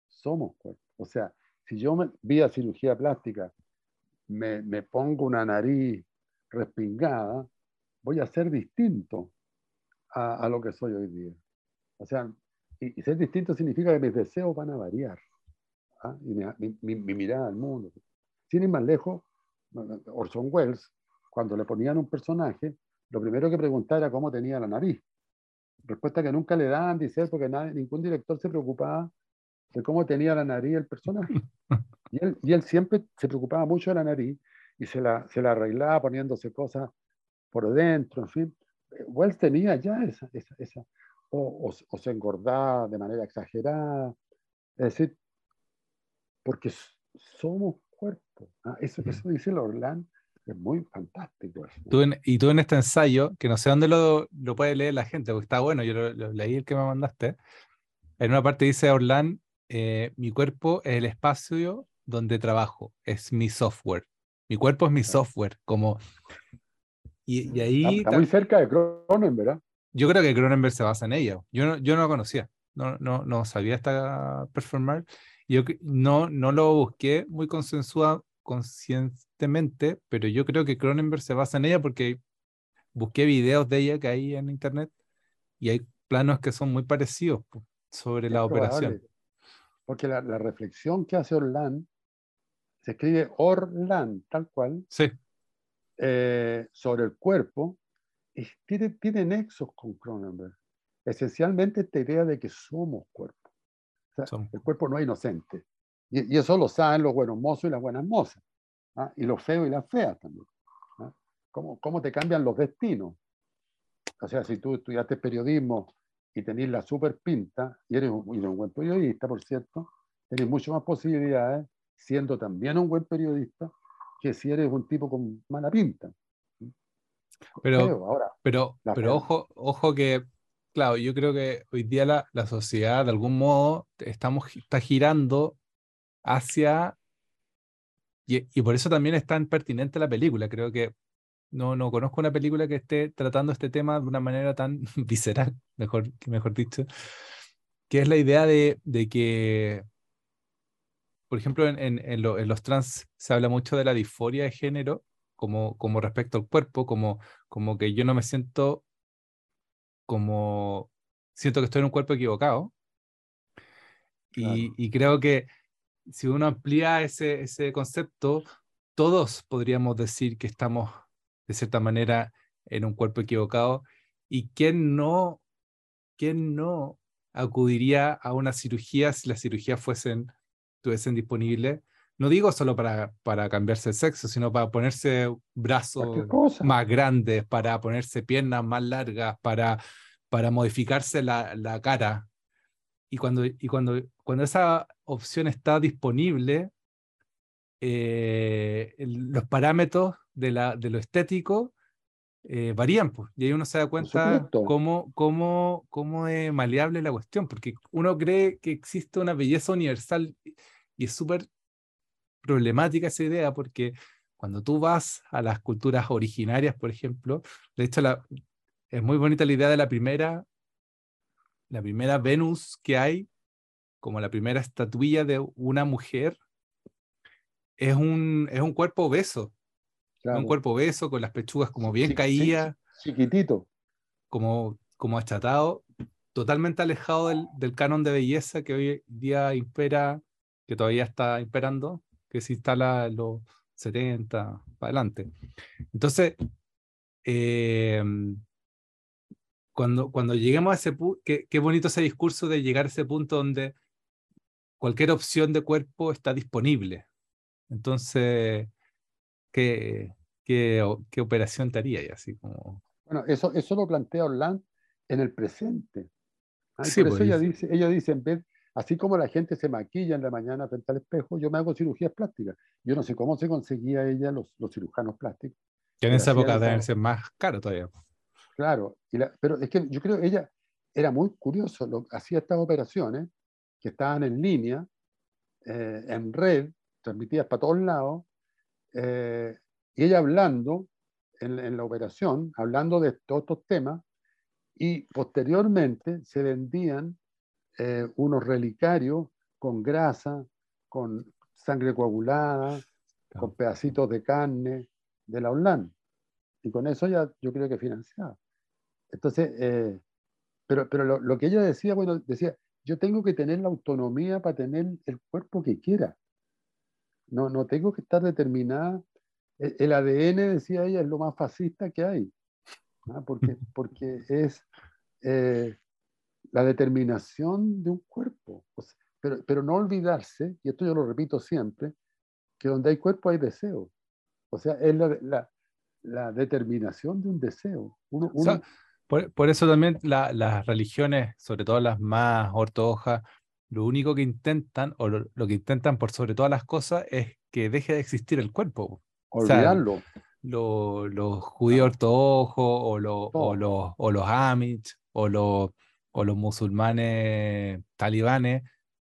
Speaker 2: Somos cuerpo. O sea, si yo me, vía cirugía plástica me, me, pongo una nariz respingada, voy a ser distinto a, a lo que soy hoy día. O sea, y, ser distinto significa que mis deseos van a variar. ¿ah? Y mi, mi, mi, mirada al mundo. Sin ir más lejos, Orson Welles, cuando le ponían un personaje, lo primero que preguntaba era cómo tenía la nariz. Respuesta que nunca le daban, dice porque nadie, ningún director se preocupaba de cómo tenía la nariz el personaje. [LAUGHS] Y él, y él siempre se preocupaba mucho de la nariz y se la, se la arreglaba poniéndose cosas por dentro, en fin. Wells tenía ya esa, esa, esa o, o, se engordaba de manera exagerada. Es decir, porque somos cuerpo. ¿ah? Eso, eso dice Orlando es muy fantástico.
Speaker 1: y tú en este ensayo, que no sé dónde lo, lo puede leer la gente, porque está bueno, yo lo, leí el que me mandaste. En una parte dice Orlán, eh, mi cuerpo es el espacio donde trabajo, es mi software. Mi cuerpo es mi software, como... Y, y ahí...
Speaker 2: Está, muy cerca de Cronenberg, ¿verdad?
Speaker 1: Yo creo que Cronenberg se basa en ella. Yo no, yo no lo conocía, no, no, no sabía esta performar. Yo no, no lo busqué muy consensuado, conscientemente, pero yo creo que Cronenberg se basa en ella porque busqué videos de ella que hay en internet y hay planos que son muy parecidos sobre la operación.
Speaker 2: Porque la, reflexión que hace Orlan se escribe Orlan, tal cual,
Speaker 1: sí.
Speaker 2: Eh, sobre el cuerpo, y tiene, tiene nexos con Cronenberg. Esencialmente esta idea de que somos cuerpo. el cuerpo no es inocente. Y, eso lo saben los buenos mozos y las buenas mozas. ¿ah? Y los feos y las feas también. ¿ah? ¿Cómo, ¿Cómo, te cambian los destinos? O sea, si tú estudiaste periodismo y tenés la super pinta, y eres un, un buen periodista, por cierto, tenés mucho más posibilidades, siendo también un buen periodista, que si eres un tipo con mala pinta.
Speaker 1: Pero, ahora, pero, pero ojo, ojo que, claro, yo creo que hoy día la, la sociedad de algún modo estamos, está girando hacia... Y, por eso también es tan pertinente la película. Creo que no, no conozco una película que esté tratando este tema de una manera tan [LAUGHS] visceral, mejor, mejor dicho, que es la idea de, de que, por ejemplo, en, en, los trans se habla mucho de la disforia de género como, como respecto al cuerpo, como, como que yo no me siento como, siento que estoy en un cuerpo equivocado. Y, y, creo que si uno amplía ese, ese concepto, todos podríamos decir que estamos de cierta manera en un cuerpo equivocado y quién no, quién no acudiría a una cirugía si las cirugías fuesen, estuviesen disponibles. No digo solo para, para cambiarse el sexo, sino para ponerse brazos más grandes, para ponerse piernas más largas, para, para modificarse la, la cara. Y cuando, y cuando, cuando esa opción está disponible, eh, los parámetros de, la, de lo estético eh, varían, pues, y ahí uno se da cuenta cómo, cómo, cómo es maleable la cuestión, porque uno cree que existe una belleza universal y es súper problemática esa idea, porque cuando tú vas a las culturas originarias, por ejemplo, de hecho la, es muy bonita la idea de la primera, la primera Venus que hay como la primera estatuilla de una mujer, es un, es un cuerpo obeso. Un cuerpo obeso, con las pechugas como bien caídas.
Speaker 2: Chiquitito.
Speaker 1: Como como achatado, totalmente alejado del, del canon de belleza que hoy día impera, que todavía está imperando, que se instala en los 70 para adelante. Entonces, eh, cuando, cuando lleguemos a ese punto, qué, qué bonito ese discurso de llegar a ese punto donde cualquier opción de cuerpo está disponible. Entonces, ¿qué, qué, qué operación te haría? Y así como...
Speaker 2: Bueno, eso, eso lo plantea Orland en el presente. ¿ah?
Speaker 1: Sí,
Speaker 2: por eso
Speaker 1: pues,
Speaker 2: ella
Speaker 1: dice-
Speaker 2: ella dice, en vez, así como la gente se maquilla en la mañana frente al espejo, yo me hago cirugías plásticas. Yo no sé cómo se conseguía ella los, los cirujanos plásticos.
Speaker 1: Que en esa época deben ser más caro todavía.
Speaker 2: Claro, y la- pero es que yo creo que ella era muy curioso, lo, hacía estas operaciones que estaban en línea, eh, en red, transmitidas para todos lados, eh, y ella hablando en, en la operación, hablando de todos estos temas, y posteriormente se vendían eh, unos relicarios con grasa, con sangre coagulada, con pedacitos de carne de la Orlán. Y con eso ya yo creo que financiaba. Entonces, eh, pero, pero lo, lo que ella decía, bueno, decía, yo tengo que tener la autonomía para tener el cuerpo que quiera. No, no tengo que estar determinada. El, el ADN, decía ella, es lo más fascista que hay. ¿ah? Porque, [LAUGHS] porque es eh, la determinación de un cuerpo. O sea, pero, pero no olvidarse, y esto yo lo repito siempre, que donde hay cuerpo hay deseo. O sea, es la, la, la determinación de un deseo. Uno,
Speaker 1: O sea,
Speaker 2: uno-
Speaker 1: por, por eso también la- las religiones, sobre todo las más ortodoxas, lo único que intentan, o lo, lo que intentan por sobre todas las cosas, es que deje de existir el cuerpo. o sea,
Speaker 2: olvidarlo.
Speaker 1: Lo- los judíos ortodoxos, o, lo- o los, o los Amish, o los, o los musulmanes talibanes,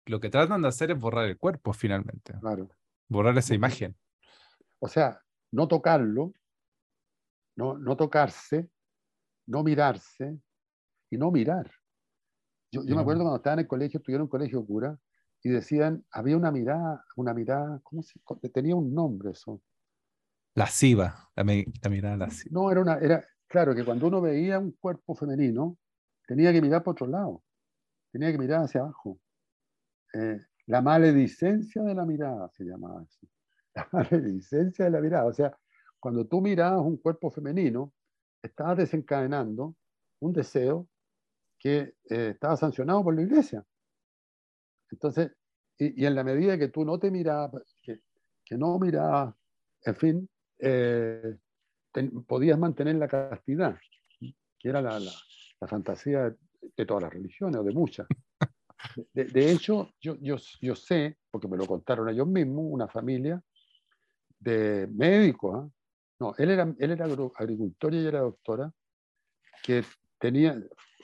Speaker 1: lo que tratan de hacer es borrar el cuerpo finalmente,
Speaker 2: Claro.
Speaker 1: borrar esa imagen.
Speaker 2: O sea, no tocarlo, no, no tocarse, no mirarse y no mirar. Yo, me acuerdo cuando estaba en el colegio, estudié en un colegio cura, y decían, había una mirada, una mirada, ¿cómo se, tenía un nombre eso?
Speaker 1: Lasciva, la, la mirada lasciva.
Speaker 2: No, era una, era, claro, que cuando uno veía un cuerpo femenino, tenía que mirar por otro lado, tenía que mirar hacia abajo. Eh, la maledicencia de la mirada se llamaba así. [LAUGHS] La maledicencia de la mirada. O sea, cuando tú mirabas un cuerpo femenino, estabas desencadenando un deseo que eh, estaba sancionado por la iglesia. Entonces, y, y en la medida que tú no te mirabas, que, que no mirabas, en fin, eh, podías mantener la castidad, que era la, la- la fantasía de, de todas las religiones, o de muchas. De, de hecho, yo, yo, yo sé, porque me lo contaron ellos mismos, una familia de médicos, ¿ah? no, él era, él era agricultor y ella era doctora, que tenía,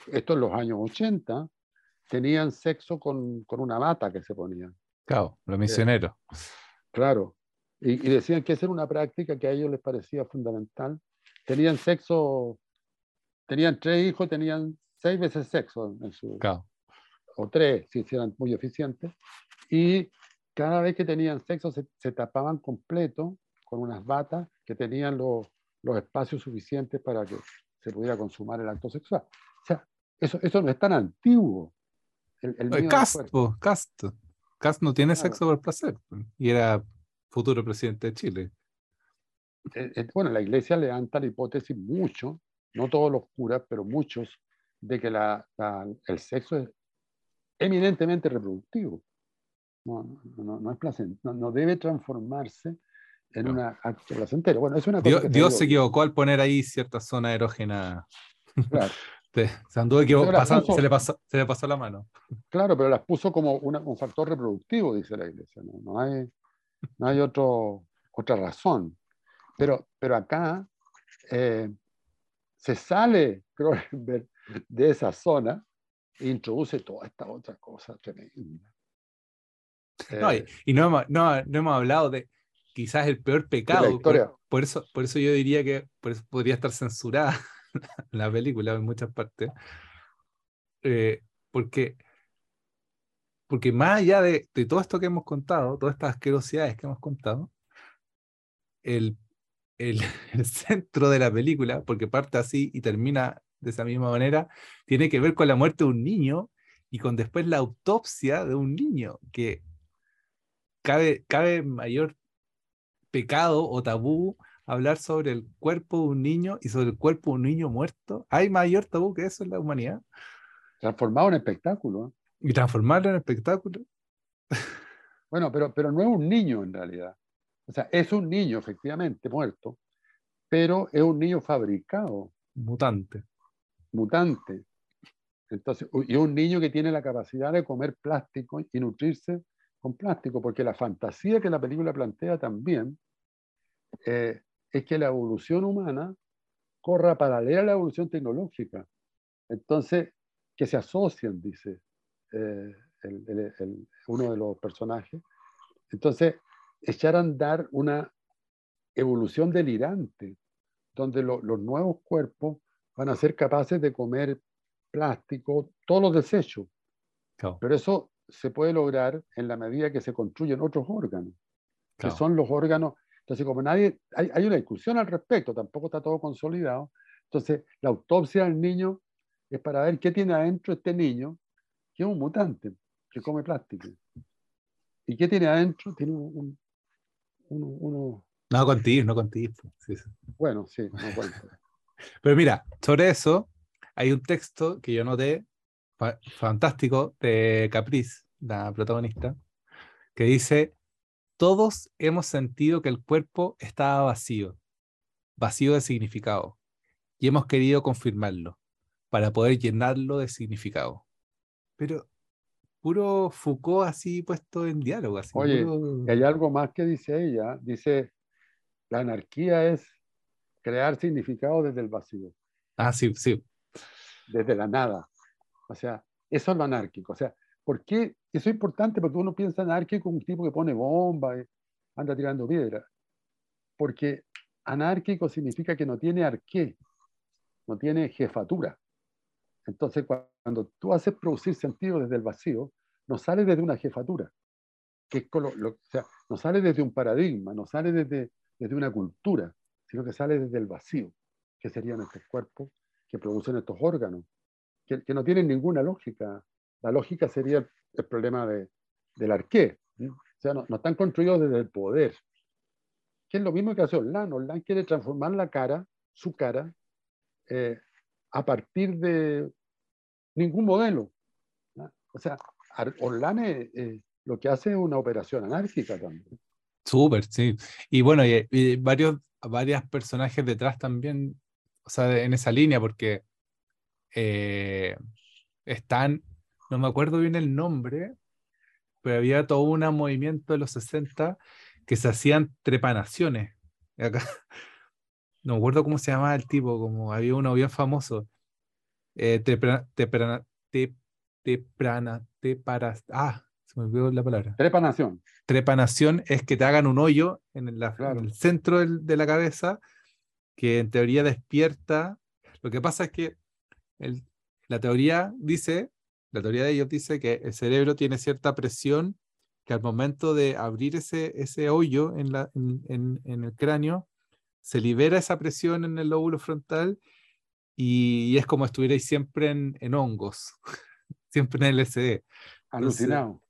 Speaker 2: esto en los años 80, tenían sexo con, con una bata que se ponían.
Speaker 1: Claro, los misioneros.
Speaker 2: Claro. Y, y decían que esa era una práctica que a ellos les parecía fundamental. Tenían sexo, tenían tres hijos, tenían seis veces sexo en su,
Speaker 1: Claro.
Speaker 2: o tres, si eran muy eficientes. Y cada vez que tenían sexo se, se tapaban completo con unas batas que tenían los, los espacios suficientes para que se pudiera consumar el acto sexual. O sea, eso, eso no es tan antiguo. El, el al
Speaker 1: Cast,
Speaker 2: cuerpo.
Speaker 1: po, Cast. Cast no tiene
Speaker 2: Claro.
Speaker 1: sexo por placer. po, Y era futuro presidente de Chile.
Speaker 2: eh, eh, bueno, la iglesia levanta la hipótesis mucho, no todos los curas, pero muchos, de que la- la- el sexo es eminentemente reproductivo. No, no, no, no es placen- no, no debe transformarse en
Speaker 1: No.
Speaker 2: un acto placentero. Bueno, es una cosa
Speaker 1: Dios, Dios se equivocó al poner ahí cierta zona erógena.
Speaker 2: Claro, [LAUGHS]
Speaker 1: Se se anduvo
Speaker 2: puso-
Speaker 1: se, le pasó, se le pasó la mano.
Speaker 2: claro, pero las puso como una- un factor reproductivo, dice la iglesia. No, no hay, no hay otro, otra razón. Pero, pero acá eh, se sale [LAUGHS] Cronenberg de esa zona e introduce toda esta otra cosa tremenda.
Speaker 1: No, y
Speaker 2: Eh,
Speaker 1: y no, hemos, no, no hemos hablado de quizás el peor pecado. Por, por eso, por eso yo diría que por eso podría estar censurada [LAUGHS] la película en muchas partes. Eh, porque, porque más allá de, todo esto que hemos contado, todas estas asquerosidades que hemos contado, el, el, [LAUGHS] el centro de la película, porque parte así y termina de esa misma manera, tiene que ver con la muerte de un niño y con después la autopsia de un niño, que cabe, cabe mayor pecado o tabú hablar sobre el cuerpo de un niño y sobre el cuerpo de un niño muerto. ¿Hay mayor tabú que eso en la humanidad?
Speaker 2: Transformado en espectáculo. ¿eh?
Speaker 1: Y transformarlo en espectáculo. [LAUGHS]
Speaker 2: Bueno, pero, pero no es un niño en realidad. O sea, es un niño efectivamente muerto, pero es un niño fabricado.
Speaker 1: Mutante.
Speaker 2: Mutante. Entonces, y un niño que tiene la capacidad de comer plástico y nutrirse con plástico, porque la fantasía que la película plantea también eh, es que la evolución humana corra paralela a la evolución tecnológica. Entonces, que se asocian, dice eh, uno de los personajes. Entonces, echar a andar una evolución delirante, donde los nuevos cuerpos van a ser capaces de comer plástico, todos los desechos. Pero eso se puede lograr en la medida que se construyen otros órganos, que son los órganos. Entonces, como nadie, hay, hay, una discusión al respecto, tampoco está todo consolidado. Entonces, la autopsia del niño es para ver qué tiene adentro este niño, que es un mutante, que come plástico. ¿Y qué tiene adentro? Tiene un, uno,
Speaker 1: No contigo, no contigo.
Speaker 2: Bueno, sí, no [LAUGHS]
Speaker 1: Pero mira, sobre eso hay un texto que yo noté fantástico de Caprice, la protagonista, que dice, todos hemos sentido que el cuerpo estaba vacío, vacío de significado, y hemos querido confirmarlo para poder llenarlo de significado. Pero puro Foucault así puesto en diálogo. Así,
Speaker 2: Oye, hay algo más que dice ella. Dice, la anarquía es crear significado desde el vacío.
Speaker 1: Ah, sí, sí.
Speaker 2: Desde la nada. O sea, eso es lo anárquico. O sea, ¿por qué? Eso es importante porque uno piensa anárquico como un tipo que pone bomba, y anda tirando piedra. Porque anárquico significa que no tiene arqué, no tiene jefatura. Entonces, cuando tú haces producir sentido desde el vacío, no sale desde una jefatura, que es lo, o sea, no sale desde un paradigma, no sale desde, desde una cultura, sino que sale desde el vacío, que serían estos cuerpos que producen estos órganos, que, que no tienen ninguna lógica. La lógica sería el, problema de, del arqué. O sea, no, no, están construidos desde el poder, que es lo mismo que hace Orlán. Orlán quiere transformar la cara, su cara, eh, a partir de ningún modelo. O sea, Orlane eh, lo que hace es una operación anárquica también.
Speaker 1: Súper, sí. Y bueno, y, varios, varios personajes detrás también, o sea, en esa línea, porque eh, están, no me acuerdo bien el nombre, pero había todo un movimiento de los 60 que se hacían trepanaciones. Acá, [LAUGHS] no me acuerdo cómo se llamaba el tipo, como había uno bien famoso. Eh, teprana, ah, se me olvidó la palabra.
Speaker 2: Trepanación.
Speaker 1: Trepanación es que te hagan un hoyo en, el centro de la cabeza que en teoría despierta. Lo que pasa es que la teoría dice, la teoría de ellos dice que el cerebro tiene cierta presión que al momento de abrir ese, ese hoyo en, la, en el cráneo, se libera esa presión en el lóbulo frontal y, es como estuvierais siempre en, hongos, [LAUGHS] siempre en LSD.
Speaker 2: Alucinado.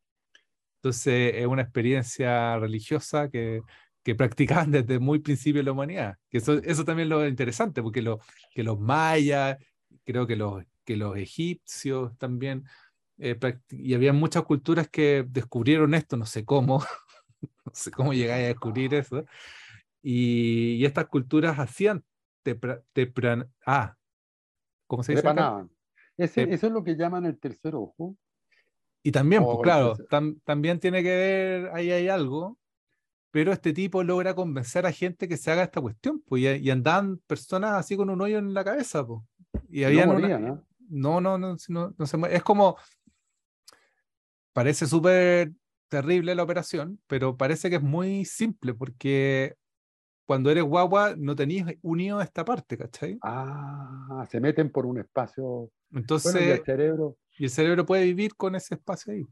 Speaker 1: Entonces, es una experiencia religiosa que, que practicaban desde muy principio de la humanidad. Que eso, eso también es lo interesante, porque lo, que los mayas, creo que los, que los egipcios también, eh, y había muchas culturas que descubrieron esto, no sé cómo, [LAUGHS] no sé cómo llegáis a descubrir eso, y, estas culturas hacían ah,
Speaker 2: ¿cómo se dice? Ese, eso es lo que llaman el tercer ojo.
Speaker 1: Y también, pues claro, también tiene que ver, ahí hay algo, pero este tipo logra convencer a gente que se haga esta cuestión, pues, y, andan personas así con un hoyo en la cabeza, pues. Y había no, no, no, no, no, no es como, parece súper terrible la operación, pero parece que es muy simple, porque cuando eres guagua no tenías unido esta parte, ¿cachai?
Speaker 2: Ah, se meten por un espacio.
Speaker 1: Entonces, y el cerebro. Y el cerebro puede vivir con ese espacio ahí.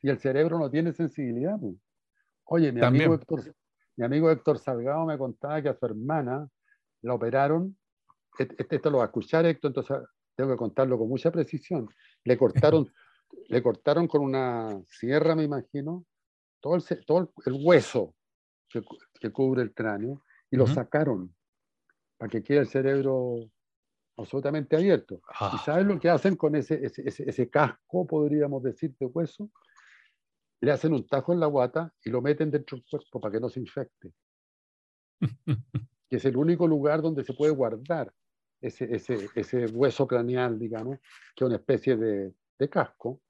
Speaker 2: Y el cerebro no tiene sensibilidad. Pues. Oye, mi amigo, Héctor, mi amigo Héctor Salgado me contaba que a su hermana la operaron. Esto lo va a escuchar Héctor, entonces tengo que contarlo con mucha precisión. Le cortaron, [LAUGHS] le cortaron con una sierra, me imagino, todo el, todo el hueso que, cubre el cráneo y lo sacaron para que quede el cerebro absolutamente abierto. ¿Y ah. sabes lo que hacen con ese, ese, casco, podríamos decir, de hueso? Le hacen un tajo en la guata y lo meten dentro del cuerpo para que no se infecte. [LAUGHS] que es el único lugar donde se puede guardar ese, ese, ese hueso craneal, digamos, que es una especie de, de casco.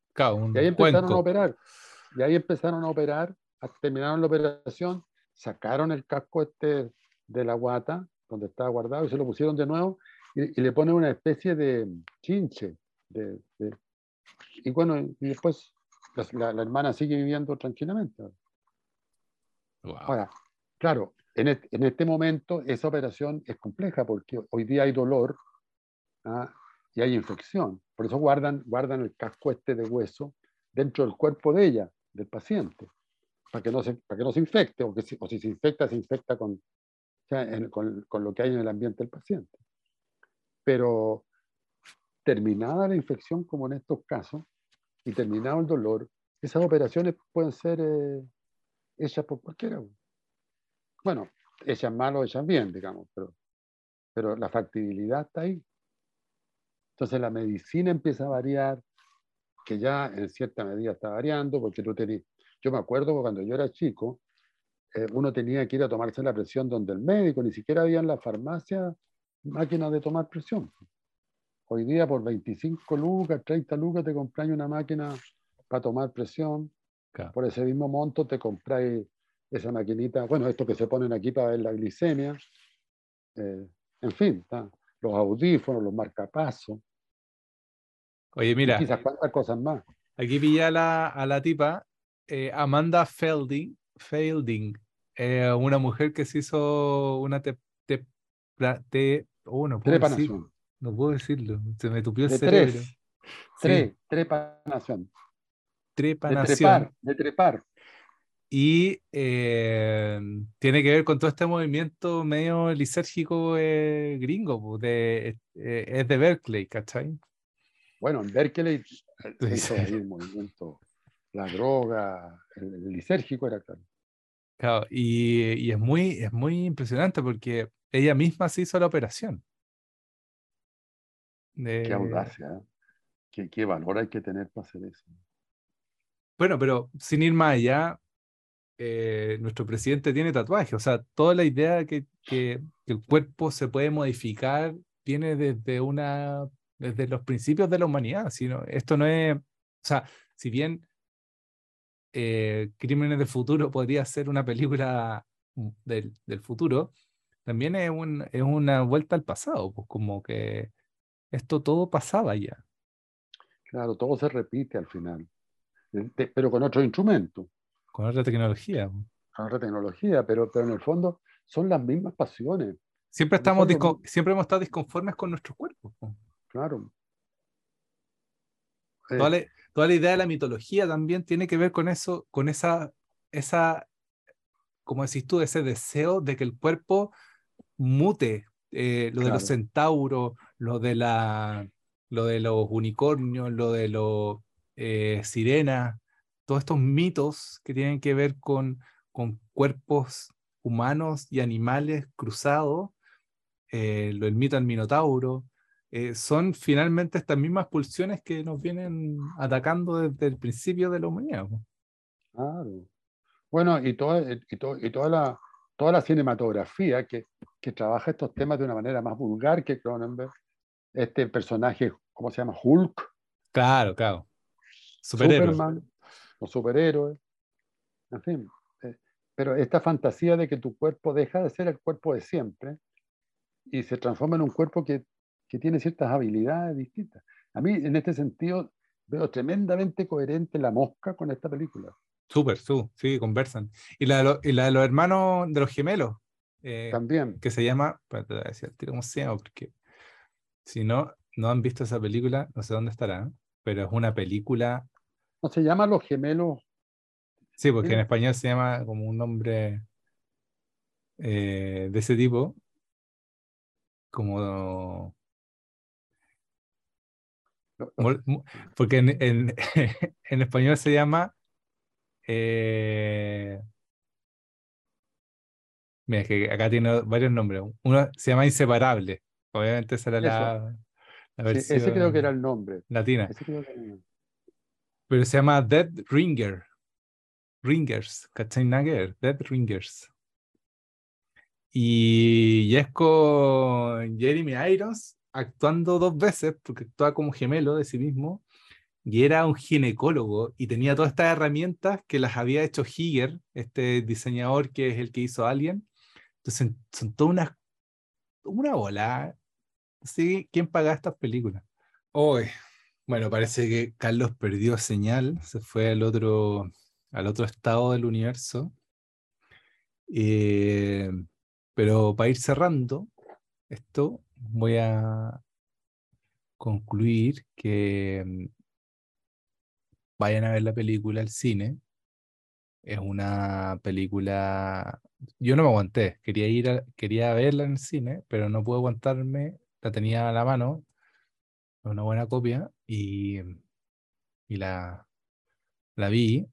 Speaker 2: y ahí empezaron a operar. Y ahí empezaron a operar, terminaron la operación, sacaron el casco este de la guata, donde estaba guardado, y se lo pusieron de nuevo, y, le ponen una especie de chinche. De, y bueno, y después la, la, hermana sigue viviendo tranquilamente. Ahora, claro, en este, en momento esa operación es compleja porque hoy día hay dolor ¿ah? y hay infección. Por eso guardan, el casco este de hueso dentro del cuerpo de ella, del paciente, para que no se, para que no se infecte, o, que si, se infecta, se infecta con, lo que hay en el ambiente del paciente. Pero terminada la infección, como en estos casos, y terminado el dolor, esas operaciones pueden ser eh, hechas por cualquiera. Bueno, hechas mal o hechas bien, digamos, pero, pero la factibilidad está ahí. Entonces la medicina empieza a variar, que ya en cierta medida está variando, porque tú tenías, yo me acuerdo cuando yo era chico, eh, uno tenía que ir a tomarse la presión donde el médico, ni siquiera había en la farmacia máquinas de tomar presión. Hoy día por 25 lucas, 30 lucas te compras una máquina para tomar presión. Por ese mismo monto te compráis esa maquinita, bueno, esto que se ponen aquí para ver la glicemia. Eh, en fin, los audífonos, los marcapasos.
Speaker 1: Oye, mira.
Speaker 2: Quizás cuántas cosas más.
Speaker 1: Aquí pilla a la, a la tipa, eh, Amanda Felding, Felding eh, una mujer que se hizo una te, te, te oh, no puedo decirlo. No puedo decirlo, se me tupió el cerebro.
Speaker 2: Tres, trepanación.
Speaker 1: Trepanación.
Speaker 2: De trepar,
Speaker 1: Y eh, tiene que ver con todo este movimiento medio lisérgico gringo, de, es de Berkeley, ¿cachai?
Speaker 2: Bueno, en Berkeley [LAUGHS] hizo el movimiento, la droga, el, lisérgico era claro.
Speaker 1: Claro, y, y, es, muy, es muy impresionante porque ella misma se hizo la operación.
Speaker 2: Qué audacia, ¿eh? ¿Qué, qué, valor hay que tener para hacer eso.
Speaker 1: Bueno, pero sin ir más allá, eh, nuestro presidente tiene tatuaje, o sea, toda la idea que, que, el cuerpo se puede modificar viene desde una desde los principios de la humanidad. Sino, esto no es, o sea, si bien eh, Crímenes del Futuro podría ser una película del, futuro, también es, es una vuelta al pasado, pues como que esto todo pasaba ya.
Speaker 2: Claro, todo se repite al final, pero con otro instrumento.
Speaker 1: Con otra tecnología.
Speaker 2: Con otra tecnología, pero, pero en el fondo son las mismas pasiones.
Speaker 1: Siempre, estamos siempre hemos estado disconformes con nuestros cuerpos.
Speaker 2: Claro.
Speaker 1: Toda, la, toda, la, idea de la mitología también tiene que ver con eso, con esa, esa, como decís tú, ese deseo de que el cuerpo mute, eh, lo de los centauros, lo de, la, lo de los unicornios, lo de los eh, sirenas, todos estos mitos que tienen que ver con, con cuerpos humanos y animales cruzados, eh, el mito del minotauro, eh, son finalmente estas mismas pulsiones que nos vienen atacando desde el principio de la humanidad.
Speaker 2: Claro. Bueno, y, toda, y, y toda, la, toda la cinematografía que, que, trabaja estos temas de una manera más vulgar que Cronenberg, este personaje, ¿cómo se llama? Hulk.
Speaker 1: Claro, claro.
Speaker 2: Superman, los superhéroes, en fin. Eh, pero esta fantasía de que tu cuerpo deja de ser el cuerpo de siempre y se transforma en un cuerpo que que tiene ciertas habilidades distintas. A mí, en este sentido, veo tremendamente coherente la mosca con esta película.
Speaker 1: Súper, sí, conversan. Y la, de los, y la de los hermanos de los gemelos.
Speaker 2: Eh, También.
Speaker 1: Que se llama, para decir cómo se llama, porque si no, no han visto esa película, no sé dónde estará, pero es una película.
Speaker 2: ¿No se llama Los Gemelos?
Speaker 1: Sí, porque en español se llama como un nombre eh, de ese tipo, como Porque en, en, [LAUGHS] en, español se llama. Eh, mira, es que acá tiene varios nombres. Uno se llama Inseparable. Obviamente esa era la, la, versión.
Speaker 3: ese creo que era el nombre.
Speaker 1: Latina. Pero se llama Dead Ringer. Ringers, ¿cachai? Nagger, Dead Ringers. Y, es con Jeremy Irons actuando dos veces, porque actúa como gemelo de sí mismo, y era un ginecólogo y tenía todas estas herramientas que las había hecho Higer, este diseñador que es el que hizo Alien. Entonces son todas una, una bola. ¿Sí? ¿Quién paga estas películas? Hoy, bueno, parece que Carlos perdió señal, se fue al otro, al otro estado del universo. Eh, pero para ir cerrando esto, voy a concluir que mm, vayan a ver la película al cine. Es una película. Yo no me aguanté, quería ir quería verla en el cine, pero no pude aguantarme. La tenía a la mano, una buena copia, y, y la, la vi.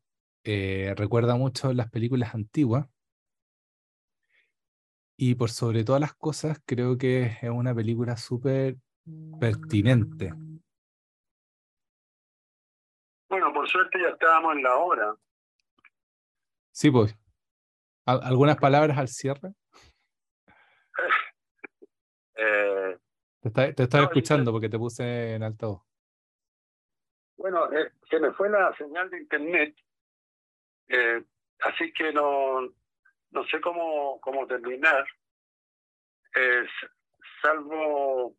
Speaker 1: Eh, recuerda mucho las películas antiguas y por sobre todas las cosas, creo que es una película súper pertinente.
Speaker 2: Bueno, por suerte ya estábamos en la hora.
Speaker 1: Sí, pues. ¿Algunas palabras al cierre? [LAUGHS]
Speaker 2: eh,
Speaker 1: te estaba escuchando porque te puse en altavoz.
Speaker 2: Bueno, eh, se me fue la señal de internet, eh, así que no, no sé cómo, cómo terminar, salvo,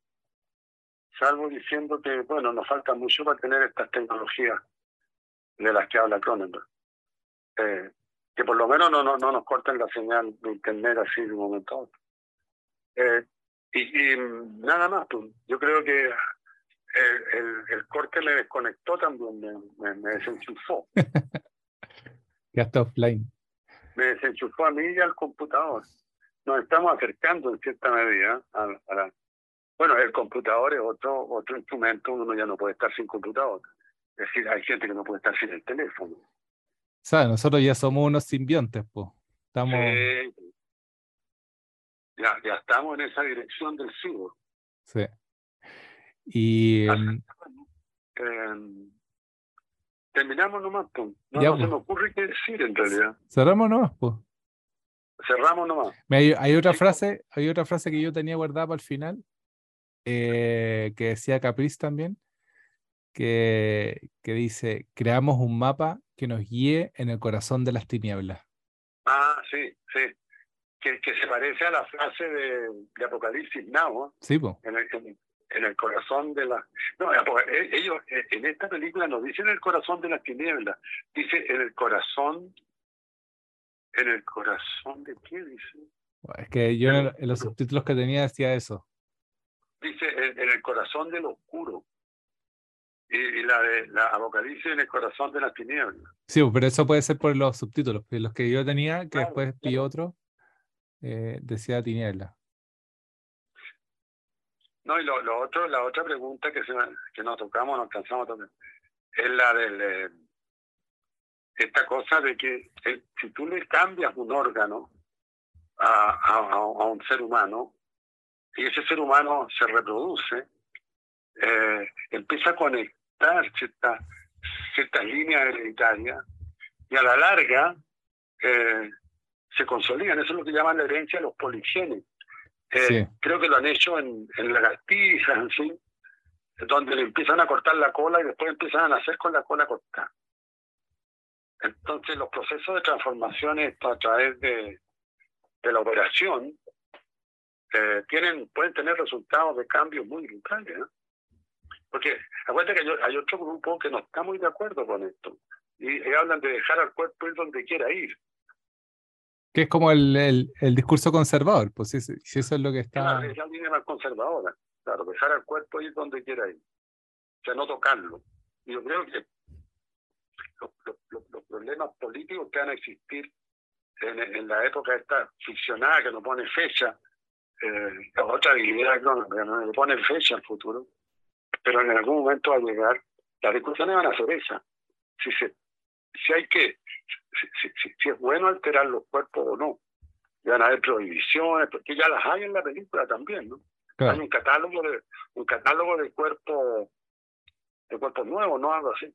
Speaker 2: salvo diciendo que, bueno, nos falta mucho para tener estas tecnologías de las que habla Cronenberg. Eh, que por lo menos no, no, no nos corten la señal de internet así de un momento a otro. Eh, y, nada más, pues, yo creo que el, el, corte me desconectó también, me, me, me desenchufó. [LAUGHS]
Speaker 1: ya está offline
Speaker 2: me desenchufó a mí y al computador. Nos estamos acercando en cierta medida a, la... Bueno, el computador es otro, otro instrumento, uno ya no puede estar sin computador. Es decir, hay gente que no puede estar sin el teléfono.
Speaker 1: ¿Sabes? Nosotros ya somos unos simbiontes, pues. Estamos...
Speaker 2: ya, ya estamos en esa dirección del ciber.
Speaker 1: Sí. Y...
Speaker 2: Eh, terminamos nomás, pues. No, se me ocurre qué decir en realidad.
Speaker 1: Cerramos nomás, pues.
Speaker 2: Cerramos nomás.
Speaker 1: Hay, hay, otra frase, hay otra frase que yo tenía guardada para el final, eh, que decía Capriz también, que, que dice, creamos un mapa que nos guíe en el corazón de las tinieblas.
Speaker 2: Ah, sí, sí. Que, que se parece a la frase de, de Apocalipsis Now.
Speaker 1: Sí, pues.
Speaker 2: En el, en el corazón de la... No, eh, ellos eh, en esta película no dicen el corazón de las tinieblas, dice en el corazón... ¿En el corazón de qué dice?
Speaker 1: Es que yo en, los subtítulos que tenía decía eso.
Speaker 2: Dice en, el corazón del oscuro. Y, la de la Apocalipsis en el corazón de las tinieblas.
Speaker 1: Sí, pero eso puede ser por los subtítulos. Los que yo tenía, que después vi otro, decía tiniebla.
Speaker 2: No, y lo, lo otro, la otra pregunta que, se, que nos tocamos, nos cansamos también, es la de eh, esta cosa de que si tú le cambias un órgano a, a, a, un ser humano y ese ser humano se reproduce, eh, empieza a conectar ciertas ciertas líneas hereditarias y a la larga eh, se consolidan. Eso es lo que llaman la herencia de los poligenes. Eh, creo que lo han hecho en, en lagartijas, en fin, donde le empiezan a cortar la cola y después empiezan a nacer con la cola cortada. Entonces los procesos de transformación a través de, de la operación eh, tienen, pueden tener resultados de cambio muy brutales. Porque acuérdate que hay, otro grupo que no está muy de acuerdo con esto y, y hablan de dejar al cuerpo ir donde quiera ir.
Speaker 1: Que es como el, el, discurso conservador, pues si, si, eso es lo que está...
Speaker 2: Es la línea más conservadora, claro, dejar al cuerpo ir donde quiera ir, o sea, no tocarlo. Yo creo que los, problemas políticos que van a existir en, en, la época esta ficcionada que no pone fecha, eh, otra habilidad no, no pone fecha al futuro, pero en algún momento va a llegar, las discusiones van a ser esas. Si, se, si hay que, si, si, si es bueno alterar los cuerpos o no. Y van a haber prohibiciones, porque ya las hay en la película también, ¿no?
Speaker 1: Claro.
Speaker 2: Hay un catálogo de, un catálogo de cuerpos, de cuerpos nuevos, ¿no? Algo así.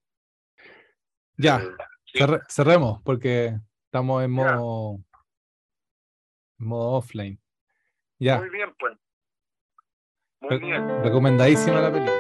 Speaker 1: Ya,
Speaker 2: Eh, sí.
Speaker 1: cerremos porque estamos en
Speaker 2: Ya.
Speaker 1: modo, en modo offline. Ya,
Speaker 2: Muy bien, pues. Muy
Speaker 1: Re-
Speaker 2: bien.
Speaker 1: recomendadísima la película.